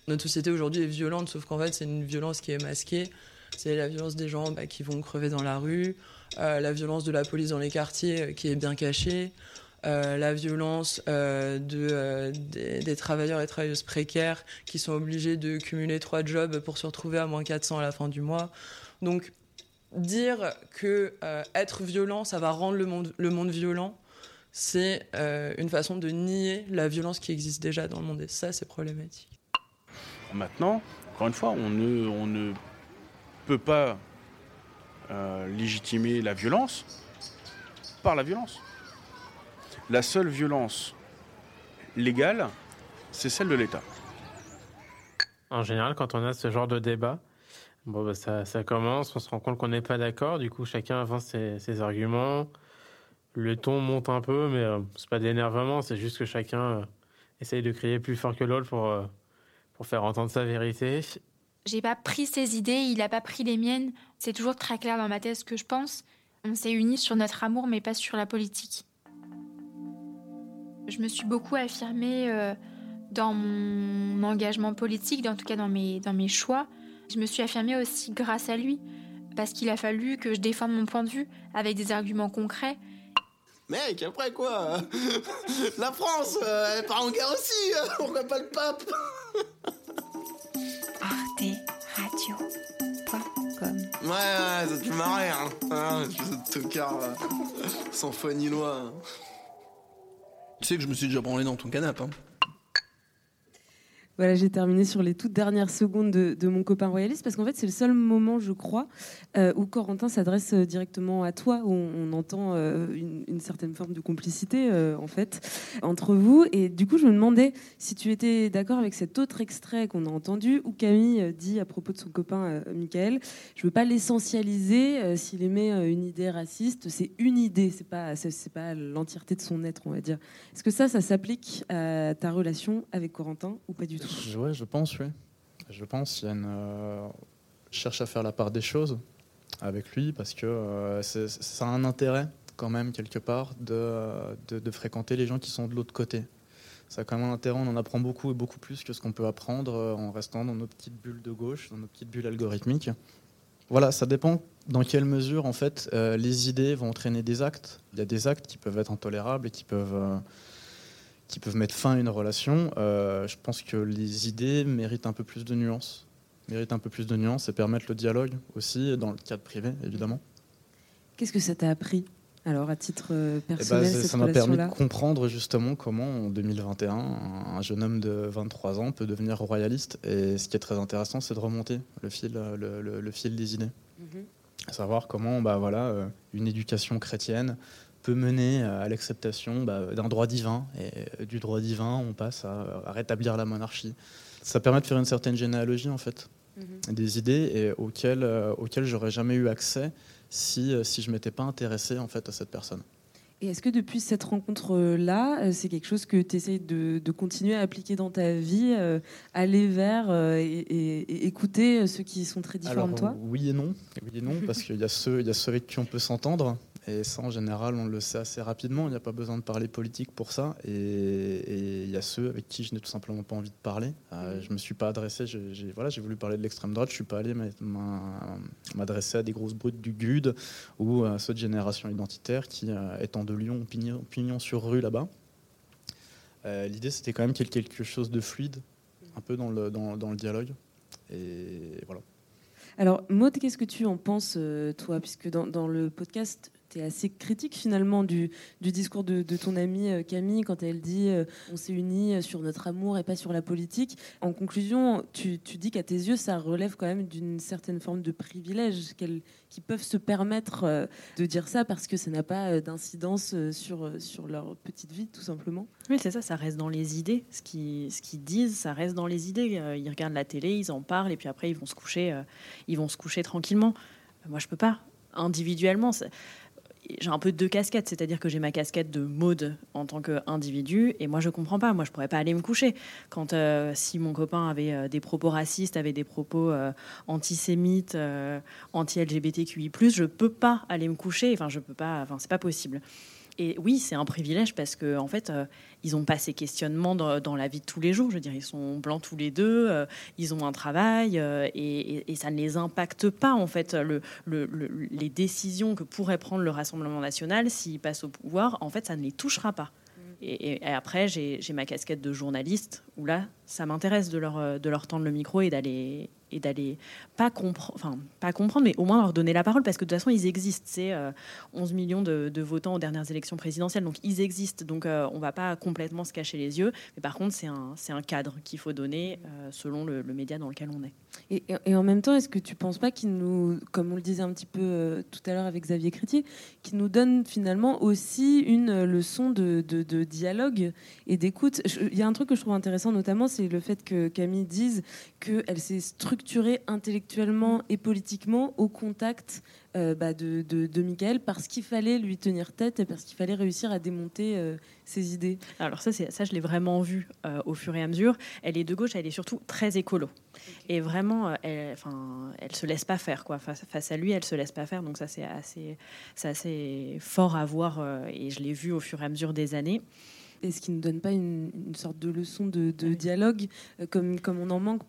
Notre société aujourd'hui est violente, sauf qu'en fait, c'est une violence qui est masquée. C'est la violence des gens bah, qui vont crever dans la rue, euh, la violence de la police dans les quartiers euh, qui est bien cachée, euh, la violence de, des, travailleurs et travailleuses précaires qui sont obligés de cumuler trois jobs pour se retrouver à moins 400 à la fin du mois. Donc, dire que être violent, ça va rendre le monde, le monde violent, c'est une façon de nier la violence qui existe déjà dans le monde. Et ça, c'est problématique. Maintenant, encore une fois, on ne peut pas euh, légitimer la violence par la violence. La seule violence légale, c'est celle de l'État. En général, quand on a ce genre de débat, bah, ça, commence, on se rend compte qu'on n'est pas d'accord, du coup chacun avance ses, ses arguments, le ton monte un peu, mais euh, c'est pas d'énervement, c'est juste que chacun euh, essaye de crier plus fort que l'autre pour, euh, pour faire entendre sa vérité. J'ai pas pris ses idées, il a pas pris les miennes. C'est toujours très clair dans ma tête ce que je pense. On s'est unis sur notre amour, mais pas sur la politique. Je me suis beaucoup affirmée euh, dans mon engagement politique, en tout cas dans mes, dans mes choix. Je me suis affirmée aussi grâce à lui, parce qu'il a fallu que je défende mon point de vue avec des arguments concrets. Mec, après quoi? (laughs) La France, euh, elle part en guerre aussi euh, Pourquoi pas le pape (laughs) arteradio.com Ouais, ouais, ça te fait marrer, hein espèce de tocard, là. Sans foi ni loi. hein. Tu sais que je me suis déjà branlé dans ton canapé, hein Voilà, j'ai terminé sur les toutes dernières secondes de, mon copain royaliste parce qu'en fait, c'est le seul moment, je crois, euh, où Corentin s'adresse euh, directement à toi, où on, entend euh, une, certaine forme de complicité, en fait, entre vous. Et du coup, je me demandais si tu étais d'accord avec cet autre extrait qu'on a entendu, où Camille dit à propos de son copain Michael Je veux pas l'essentialiser. S'il émet une idée raciste, c'est une idée, c'est pas, c'est pas l'entièreté de son être, on va dire. Est-ce que ça, ça s'applique à ta relation avec Corentin ou pas du tout? Ouais, je pense, oui. Je pense qu'il y a une. euh, cherche à faire la part des choses avec lui parce que euh, ça a un intérêt quand même quelque part de fréquenter les gens qui sont de l'autre côté. Ça a quand même un intérêt, on en apprend beaucoup et beaucoup plus que ce qu'on peut apprendre euh, en restant dans nos petites bulles de gauche, dans nos petites bulles algorithmiques. Voilà, ça dépend dans quelle mesure en fait euh, les idées vont entraîner des actes. Il y a des actes qui peuvent être intolérables et qui peuvent euh, qui peuvent mettre fin à une relation. Euh, je pense que les idées méritent un peu plus de nuances, méritent un peu plus de nuances et permettent le dialogue aussi dans le cadre privé évidemment. Qu'est-ce que ça t'a appris alors à titre euh, Eh ben, personnel ça cette ça m'a permis de comprendre justement comment en 2021 un un jeune homme de 23 ans peut devenir royaliste et ce qui est très intéressant c'est de remonter le fil, euh, le, le- le fil des idées. Mhm. À savoir comment bah, voilà, une éducation chrétienne peut mener euh, à l'acceptation bah, d'un droit divin. Et euh, du droit divin, on passe à, à rétablir la monarchie. Ça permet de faire une certaine généalogie, en fait, Mhm. des idées et auxquelles, euh, auxquelles j'aurais jamais eu accès si, si je m'étais pas intéressé en fait, à cette personne. Et est-ce que depuis cette rencontre-là, c'est quelque chose que tu essayes de, de continuer à appliquer dans ta vie, euh, aller vers euh, et, et- et écouter ceux qui sont très différents Alors, de toi? Oui et non. Oui et non, parce qu'il y, a ceux- il y a ceux avec qui on peut s'entendre. Et ça, en général, on le sait assez rapidement. Il n'y a pas besoin de parler politique pour ça. Et, il y a ceux avec qui je n'ai tout simplement pas envie de parler. Euh, je ne me suis pas adressé. J'ai voilà, voulu parler de l'extrême droite. Je ne suis pas allé m'a- m'a- m'adresser à des grosses brutes du GUD ou à ceux de génération identitaire qui, euh, étant de Lyon, pignon, pignon sur rue là-bas. Euh, L'idée, c'était quand même qu'il y ait quelque chose de fluide, un peu dans le, dans, dans le dialogue. Et voilà. Alors, Maud, qu'est-ce que tu en penses, euh, toi? Puisque dans, dans le podcast, tu es assez critique finalement du, du discours de, ton amie euh, Camille quand elle dit euh, on s'est unis sur notre amour et pas sur la politique. En conclusion, tu, tu dis qu'à tes yeux, ça relève quand même d'une certaine forme de privilège, qu'elles qui peuvent se permettre euh, de dire ça parce que ça n'a pas euh, d'incidence euh, sur, euh, sur leur petite vie, tout simplement. Oui, c'est ça, ça reste dans les idées. Ce qu'ils ce qu'ils disent, ça reste dans les idées. Euh, Ils regardent la télé, ils en parlent, et puis après, ils vont se coucher, euh, ils vont se coucher tranquillement. Euh, Moi, je peux pas. Individuellement, j'ai un peu deux casquettes, c'est-à-dire que j'ai ma casquette de mode en tant qu'individu, et moi, je comprends pas. Moi, je pourrais pas aller me coucher. Quand euh, si mon copain avait euh, des propos racistes, avait des propos euh, antisémites, anti-LGBTQI+, je peux pas aller me coucher. Enfin, je peux pas. Enfin, c'est pas possible. Et oui, c'est un privilège parce que en fait, euh, ils n'ont pas ces questionnements dans, dans la vie de tous les jours. Je veux dire, ils sont blancs tous les deux, euh, ils ont un travail euh, et, ça ne les impacte pas en fait. Le, le- le- les décisions que pourrait prendre le Rassemblement national s'il passe au pouvoir, en fait, ça ne les touchera pas. Et, et- et après, j'ai ma casquette de journaliste où là, ça m'intéresse de leur, de leur tendre le micro et d'aller et d'aller pas comprendre, enfin pas comprendre, mais au moins leur donner la parole parce que de toute façon ils existent. C'est 11 millions de, votants aux dernières élections présidentielles, donc ils existent. Donc on va pas complètement se cacher les yeux, mais par contre c'est un, un cadre qu'il faut donner selon le, média dans lequel on est. Et, en même temps, est-ce que tu penses pas qu'il nous, comme on le disait un petit peu tout à l'heure avec Xavier Crétier, qui nous donne finalement aussi une leçon de, de dialogue et d'écoute? Il y a un truc que je trouve intéressant notamment, c'est le fait que Camille dise qu'elle s'est structurée intellectuellement et politiquement au contact euh, bah, de, de, Michael parce qu'il fallait lui tenir tête et parce qu'il fallait réussir à démonter euh, ses idées. Alors ça, ça je l'ai vraiment vu euh, au fur et à mesure. Elle est de gauche, elle est surtout très écolo. Et vraiment, elle, enfin, elle se laisse pas faire quoi. Face, face, à lui, elle se laisse pas faire. Donc ça, c'est assez, c'est assez fort à voir et je l'ai vu au fur et à mesure des années. Et ce qui ne donne pas une, sorte de leçon de, dialogue, comme, comme on en manque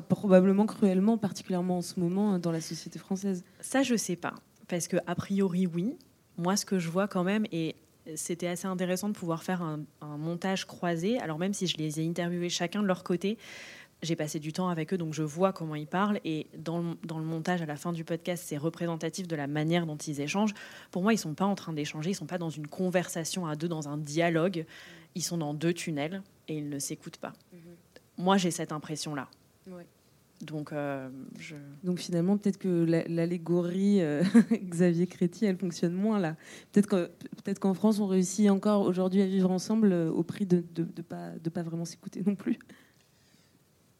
probablement cruellement, particulièrement en ce moment dans la société française Ça, je sais pas. Parce que, a priori, oui. Moi, ce que je vois quand même, et c'était assez intéressant de pouvoir faire un, montage croisé. Alors, même si je les ai interviewés chacun de leur côté, j'ai passé du temps avec eux, donc je vois comment ils parlent. Et dans le, dans le montage, à la fin du podcast, c'est représentatif de la manière dont ils échangent. Pour moi, ils sont pas en train d'échanger, ils sont pas dans une conversation à deux, dans un dialogue. Ils sont dans deux tunnels et ils ne s'écoutent pas. Mhm. Moi, j'ai cette impression-là. Donc, euh, je... Donc finalement, peut-être que l'allégorie euh, (laughs) Xavier Créti, elle fonctionne moins là. Peut-être peut qu'en France, on réussit encore aujourd'hui à vivre ensemble euh, au prix de ne de, de pas, de pas vraiment s'écouter non plus.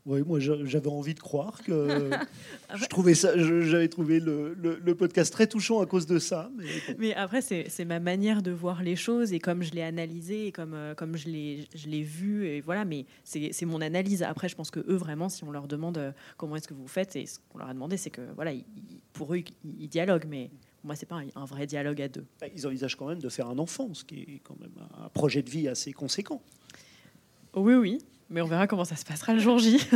Oui, moi j'avais envie de croire que (laughs) je trouvais ça, j'avais trouvé le, le, podcast très touchant à cause de ça. Mais, après, c'est ma manière de voir les choses et comme je l'ai analysé et comme, euh, comme je l'ai vu, et voilà, mais c'est mon analyse. Après, je pense que eux, vraiment, si on leur demande euh, comment est-ce que vous faites, et ce qu'on leur a demandé, c'est que voilà, pour eux, ils, dialoguent, mais moi, c'est pas un, vrai dialogue à deux. Bah, ils envisagent quand même de faire un enfant, ce qui est quand même un projet de vie assez conséquent. Oui, oui mais on verra comment ça se passera le jour J. (laughs)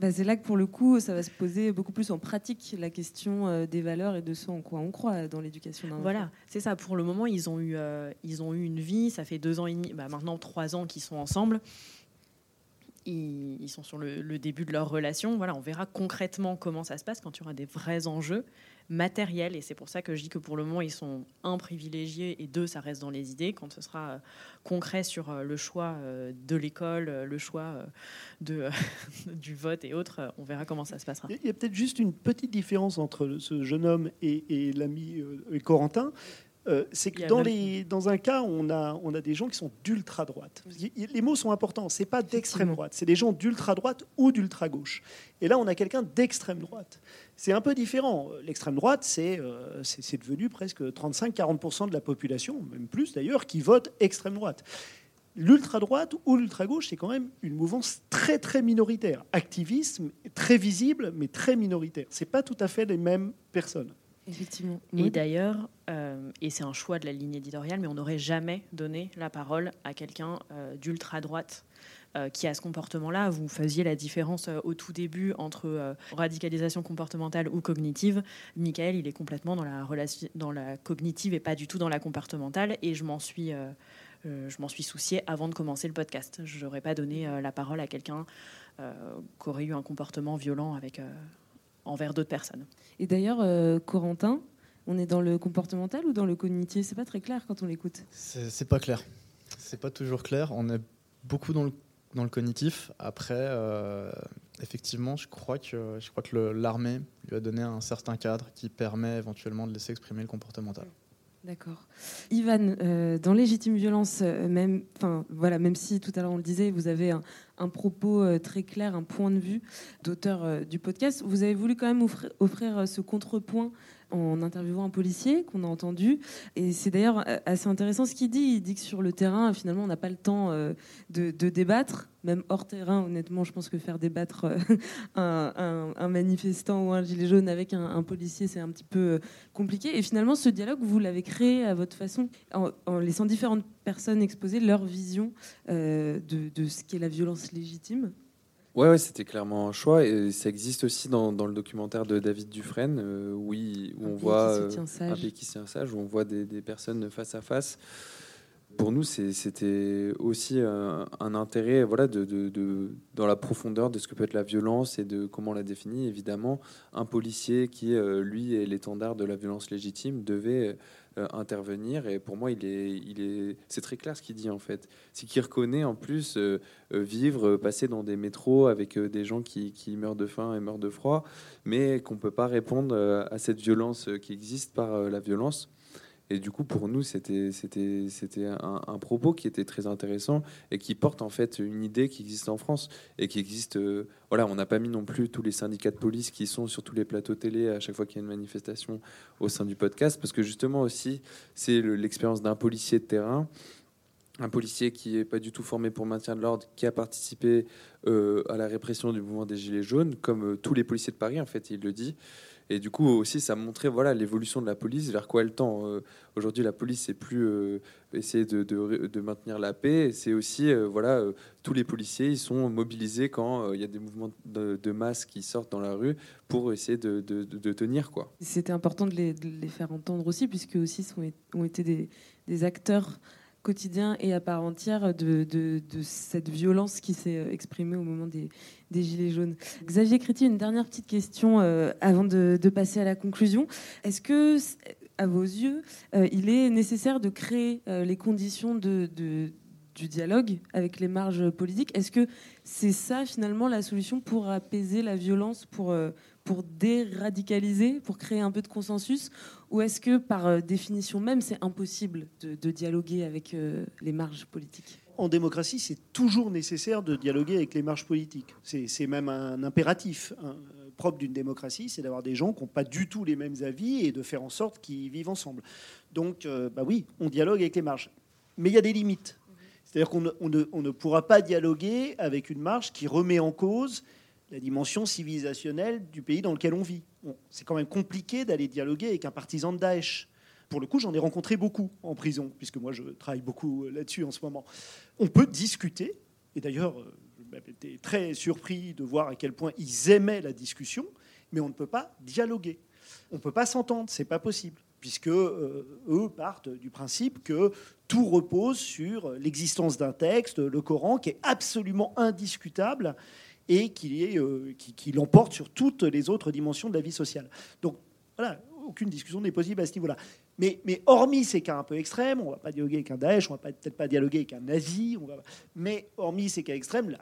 Bah, c'est là que pour le coup, ça va se poser beaucoup plus en pratique la question euh, des valeurs et de ce en quoi on croit dans l'éducation d'un Voilà, c'est ça. Pour le moment, ils ont eu, euh, ils ont eu une vie. Ça fait deux ans et demi, bah, maintenant trois ans qu'ils sont ensemble. Ils, sont sur le, le, début de leur relation. Voilà, on verra concrètement comment ça se passe quand il y aura des vrais enjeux matériel. Et c'est pour ça que je dis que pour le moment, ils sont, un, privilégiés et deux, ça reste dans les idées. Quand ce sera euh, concret sur euh, le choix euh, de l'école, le choix de, (laughs) du vote et autres, on verra comment ça se passera. Il y a peut-être juste une petite différence entre ce jeune homme et, et l'ami Corentin. Euh, c'est que dans, les, dans un cas, on a, on a des gens qui sont d'ultra droite. Les mots sont importants. C'est pas d'extrême droite. C'est des gens d'ultra droite ou d'ultra gauche. Et là, on a quelqu'un d'extrême droite. C'est un peu différent. L'extrême droite, c'est euh, c'est devenu presque 35-40% de la population, même plus d'ailleurs, qui vote extrême droite. L'ultra droite ou l'ultra gauche, c'est quand même une mouvance très très minoritaire, activisme très visible mais très minoritaire. C'est pas tout à fait les mêmes personnes. Effectivement. Et d'ailleurs, euh, et c'est un choix de la ligne éditoriale, mais on n'aurait jamais donné la parole à quelqu'un euh, d'ultra droite. Euh, qui a ce comportement-là. Vous faisiez la différence au tout début entre radicalisation comportementale ou cognitive. Michael, il est complètement dans la, relation, dans la cognitive et pas du tout dans la comportementale. Et je m'en suis, je m'en suis soucié avant de commencer le podcast. Je n'aurais pas donné la parole à quelqu'un qui aurait eu un comportement violent avec envers d'autres personnes. Et d'ailleurs, euh, Corentin, on est dans le comportemental ou dans le cognitif C'est pas très clair quand on l'écoute. C'est pas clair. C'est pas toujours clair. On est beaucoup dans le, dans le cognitif. Après, euh, effectivement, je crois que, je crois que l'armée lui a donné un certain cadre qui permet éventuellement de laisser exprimer le comportemental. D'accord. Ivan, euh, dans légitime violence, même, enfin voilà, même si tout à l'heure on le disait, vous avez un, propos euh, très clair, un point de vue d'auteur euh, du podcast. Vous avez voulu quand même offrir, euh, ce contrepoint en interviewant un policier qu'on a entendu. Et c'est d'ailleurs assez intéressant ce qu'il dit. Il dit que sur le terrain, finalement, on n'a pas le temps de, débattre. Même hors terrain, honnêtement, je pense que faire débattre (laughs) un, manifestant ou un gilet jaune avec un, policier, c'est un petit peu compliqué. Et finalement, ce dialogue, vous l'avez créé à votre façon, en laissant différentes personnes exposer leur vision euh, de, ce qu'est la violence légitime. Ouais, ouais c'était clairement un choix. Et ça existe aussi dans, le documentaire de David Dufresne, euh, où, on voit euh, un pays qui tient sage, où on voit des, personnes face à face. pour nous, c'était aussi un, intérêt voilà, de, de, dans la profondeur de ce que peut être la violence et de comment on la définit. Évidemment, un policier qui, lui, est l'étendard de la violence légitime devait euh, intervenir. Et pour moi, il est, il est, c'est très clair ce qu'il dit en fait. C'est qu'il reconnaît en plus euh, euh, vivre, passer dans des métros avec des gens qui, qui, meurent de faim et meurent de froid, mais qu'on peut pas répondre à cette violence qui existe par la violence. Et du coup, pour nous, c'était un, propos qui était très intéressant et qui porte en fait une idée qui existe en France et qui existe. Euh, voilà, on n'a pas mis non plus tous les syndicats de police qui sont sur tous les plateaux télé à chaque fois qu'il y a une manifestation au sein du podcast, parce que justement aussi, c'est l'expérience d'un policier de terrain un policier qui n'est pas du tout formé pour maintien de l'ordre, qui a participé euh, à la répression du mouvement des Gilets jaunes, comme euh, tous les policiers de Paris, en fait, il le dit. Et du coup aussi, ça montrait voilà l'évolution de la police, vers quoi elle tend. Euh, aujourd'hui, la police, c'est plus euh, essayer de, maintenir la paix, c'est aussi euh, voilà tous les policiers, ils sont mobilisés quand il y a des mouvements de, masse qui sortent dans la rue pour essayer de, tenir quoi. C'était important de les, faire entendre aussi, puisque aussi sont, ont été des acteurs quotidien et à part entière de, de, cette violence qui s'est euh, exprimée au moment des, des, Gilets jaunes. Xavier Créti, une dernière petite question euh, avant de, passer à la conclusion. Est-ce que, à vos yeux, euh, il est nécessaire de créer les conditions de, du dialogue avec les marges politiques? Est-ce que c'est ça finalement la solution pour apaiser la violence, pour pour déradicaliser, pour créer un peu de consensus Ou est-ce que par euh, définition même, c'est impossible de, dialoguer avec euh, les marges politiques? En démocratie, c'est toujours nécessaire de dialoguer avec les marges politiques. C'est même un impératif hein, propre d'une démocratie, c'est d'avoir des gens qui n'ont pas du tout les mêmes avis et de faire en sorte qu'ils vivent ensemble. Donc, euh, bah oui, on dialogue avec les marges. Mais il y a des limites. C'est-à-dire qu'on ne, ne, pourra pas dialoguer avec une marge qui remet en cause la dimension civilisationnelle du pays dans lequel on vit. c'est quand même compliqué d'aller dialoguer avec un partisan de Daesh. Pour le coup, j'en ai rencontré beaucoup en prison, puisque moi je travaille beaucoup là-dessus en ce moment. On peut discuter, et d'ailleurs, euh, été très surpris de voir à quel point ils aimaient la discussion, mais on ne peut pas dialoguer. On ne peut pas s'entendre, c'est pas possible, puisque euh, eux partent du principe que tout repose sur l'existence d'un texte, le Coran, qui est absolument indiscutable et qui, euh, qui, l'emporte sur toutes les autres dimensions de la vie sociale. Donc voilà, aucune discussion n'est possible à ce niveau-là. Mais, mais, hormis ces cas un peu extrêmes, on ne va pas dialoguer avec un Daesh, on ne va peut-être pas dialoguer avec un nazi, mais hormis ces cas extrêmes, là,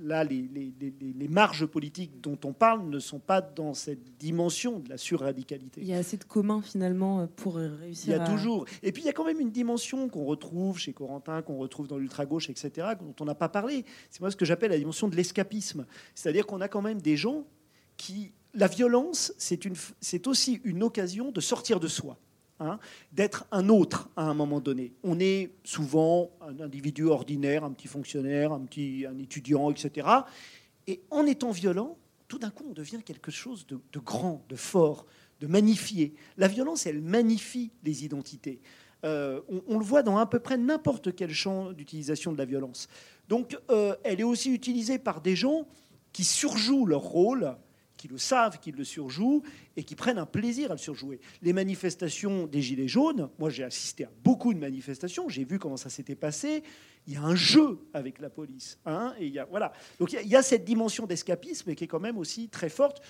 là les, les, marges politiques dont on parle ne sont pas dans cette dimension de la surradicalité. Il y a assez de communs finalement pour réussir. Il y a toujours. Et puis il y a quand même une dimension qu'on retrouve chez Corentin, qu'on retrouve dans l'ultra-gauche, etc., dont on n'a pas parlé. C'est moi ce que j'appelle la dimension de l'escapisme. C'est-à-dire qu'on a quand même des gens qui... La violence, c'est aussi une occasion de sortir de soi. Hein, d'être un autre à un moment donné. On est souvent un individu ordinaire, un petit fonctionnaire, un petit un étudiant, etc. Et en étant violent, tout d'un coup, on devient quelque chose de, grand, de fort, de magnifié. La violence, elle magnifie les identités. Euh, on, le voit dans à peu près n'importe quel champ d'utilisation de la violence. Donc, euh, elle est aussi utilisée par des gens qui surjouent leur rôle qui le savent, qui le surjouent et qui prennent un plaisir à le surjouer. Les manifestations des Gilets jaunes, moi j'ai assisté à beaucoup de manifestations, j'ai vu comment ça s'était passé. Il y a un jeu avec la police. Hein, et il y a, voilà. Donc il y, a, cette dimension d'escapisme qui est quand même aussi très forte.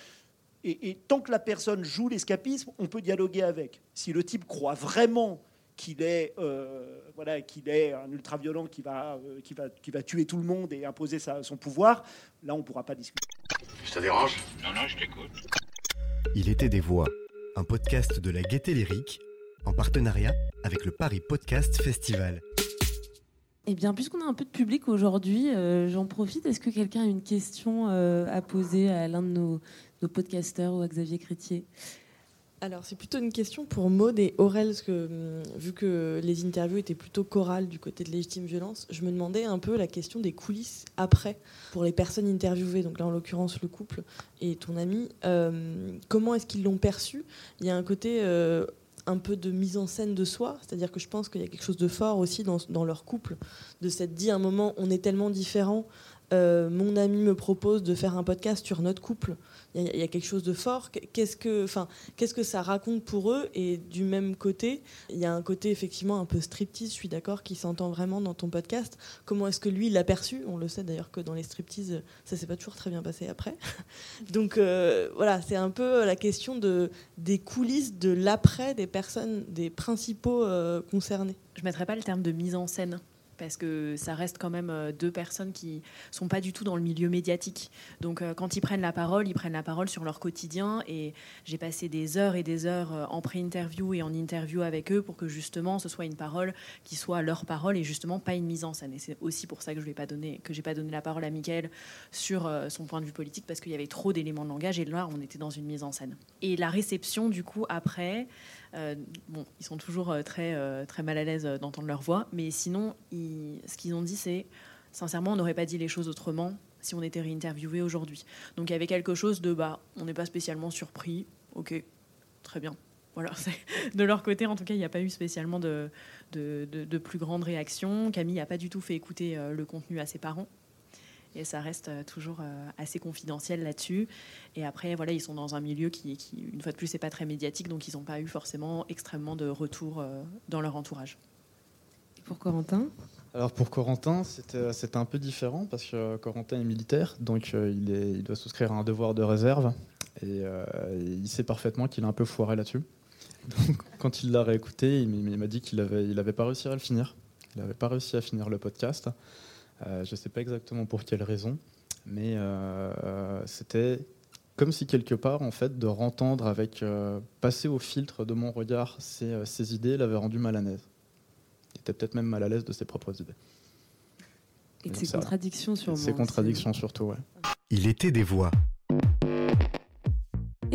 Et, tant que la personne joue l'escapisme, on peut dialoguer avec. Si le type croit vraiment qu'il est, euh, voilà, qu'il est un ultra-violent qui va, euh, va, qui va tuer tout le monde et imposer son pouvoir, là on ne pourra pas discuter. Ça dérange? Non, non, je t'écoute. Il était des voix, un podcast de la Gaieté Lyrique, en partenariat avec le Paris Podcast Festival. Eh bien, puisqu'on a un peu de public aujourd'hui, euh, j'en profite. Est-ce que quelqu'un a une question euh, à poser à l'un de nos, nos podcasteurs ou à Xavier Crétier alors, c'est plutôt une question pour Maud et Aurel, hum, vu que les interviews étaient plutôt chorales du côté de légitime violence, je me demandais un peu la question des coulisses après, pour les personnes interviewées, donc là en l'occurrence le couple et ton ami, hum, comment est-ce qu'ils l'ont perçu? Il y a un côté euh, un peu de mise en scène de soi, c'est-à-dire que je pense qu'il y a quelque chose de fort aussi dans, dans leur couple, de s'être dit à un moment, on est tellement différents euh, mon ami me propose de faire un podcast sur notre couple. Il y, a quelque chose de fort. Qu'est-ce que, enfin, qu'est-ce que ça raconte pour eux? Et du même côté, il y a un côté effectivement un peu striptease. Je suis d'accord, qui s'entend vraiment dans ton podcast. Comment est-ce que lui l'a perçu? On le sait d'ailleurs que dans les striptease, ça s'est pas toujours très bien passé après. (laughs) Donc euh, voilà, c'est un peu la question de des coulisses de l'après des personnes, des principaux euh, concernés. Je mettrais pas le terme de mise en scène parce que ça reste quand même euh, deux personnes qui sont pas du tout dans le milieu médiatique. Donc euh, quand ils prennent la parole, ils prennent la parole sur leur quotidien et j'ai passé des heures et des heures euh, en pré-interview et en interview avec eux pour que justement ce soit une parole qui soit leur parole et justement pas une mise en scène. Et c'est aussi pour ça que je vais pas donné que j'ai pas donné la parole à Michael sur son point de vue politique parce qu'il y avait trop d'éléments de langage et là on était dans une mise en scène. Et la réception du coup après bon, ils sont toujours euh, très, euh, très mal à l'aise d'entendre leur voix, mais sinon, ce qu'ils ont dit, c'est sincèrement, on n'aurait pas dit les choses autrement si on était réinterviewé aujourd'hui. Donc il y avait quelque chose de bah, on n'est pas spécialement surpris, ok, très bien. Voilà, (laughs) de leur côté, en tout cas, il n'y a pas eu spécialement de, de, de, plus grande réaction. Camille n'a pas du tout fait écouter le contenu à ses parents et ça reste euh, toujours euh, assez confidentiel là-dessus. Et après, voilà, ils sont dans un milieu qui, qui une fois de plus, c'est pas très médiatique, donc ils n'ont pas eu forcément extrêmement de retour euh, dans leur entourage. pour Corentin? Alors pour Corentin, c'était un peu différent parce que Corentin est militaire, donc il, est, il, doit souscrire à un devoir de réserve et il sait parfaitement qu'il a un peu foiré là-dessus. Donc quand il l'a réécouté, il m'a dit qu'il n'avait il avait pas réussi à le finir. Il n'avait pas réussi à finir le podcast. Euh, je ne sais pas exactement pour quelle raison, mais euh, c'était comme si quelque part, en fait, de rentendre avec, euh, passer au filtre de mon regard ses, idées l'avait rendu mal à l'aise. Il était peut-être même mal à l'aise de ses propres idées. Et de ses contradictions, sûrement. Ses contradictions, surtout, ouais. Il était des voix.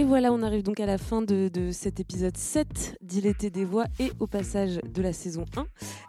Voilà, on arrive donc à la fin de, cet épisode 7 d'Il était des voix et au passage de la saison 1.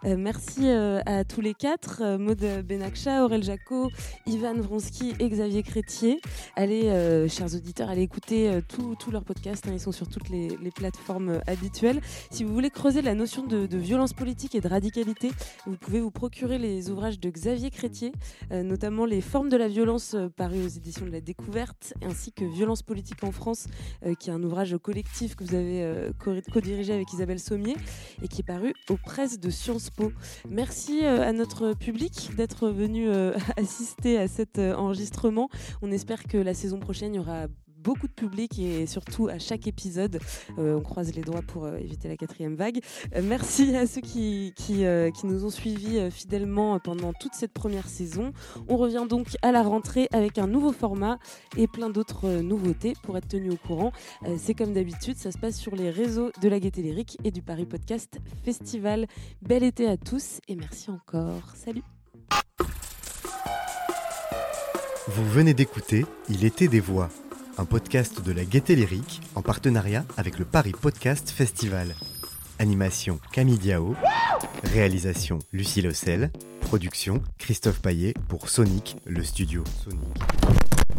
Euh, merci euh, à tous les quatre, euh, Maud Benakcha, Aurel Jaco, Ivan Vronsky et Xavier Crétier. Allez, chers auditeurs, allez écouter tous leurs podcasts, hein, ils sont sur toutes les, plateformes habituelles. Si vous voulez creuser la notion de, violence politique et de radicalité, vous pouvez vous procurer les ouvrages de Xavier Crétier, notamment Les formes de la violence paru aux éditions de la Découverte, ainsi que Violence politique en France euh, qui est un ouvrage collectif que vous avez euh, co-dirigé avec Isabelle Sommier et qui est paru aux presses de Sciences Po. Merci euh, à notre public d'être venu (laughs) assister à cet enregistrement. On espère que la saison prochaine, il y aura beaucoup de public et surtout à chaque épisode. Euh, on croise les doigts pour euh, éviter la quatrième vague. Euh, merci à ceux qui, qui, nous ont suivis fidèlement pendant toute cette première saison. On revient donc à la rentrée avec un nouveau format et plein d'autres nouveautés pour être tenu au courant. C'est comme d'habitude, ça se passe sur les réseaux de la Gaieté Lyrique et du Paris Podcast Festival. Bel été à tous et merci encore. Salut Vous venez d'écouter Il était des voix un podcast de la Gaieté Lyrique en partenariat avec le Paris Podcast Festival. Animation Camille Diao, réalisation Lucie Lossel, production Christophe Paillet pour Sonic, le studio Sonic.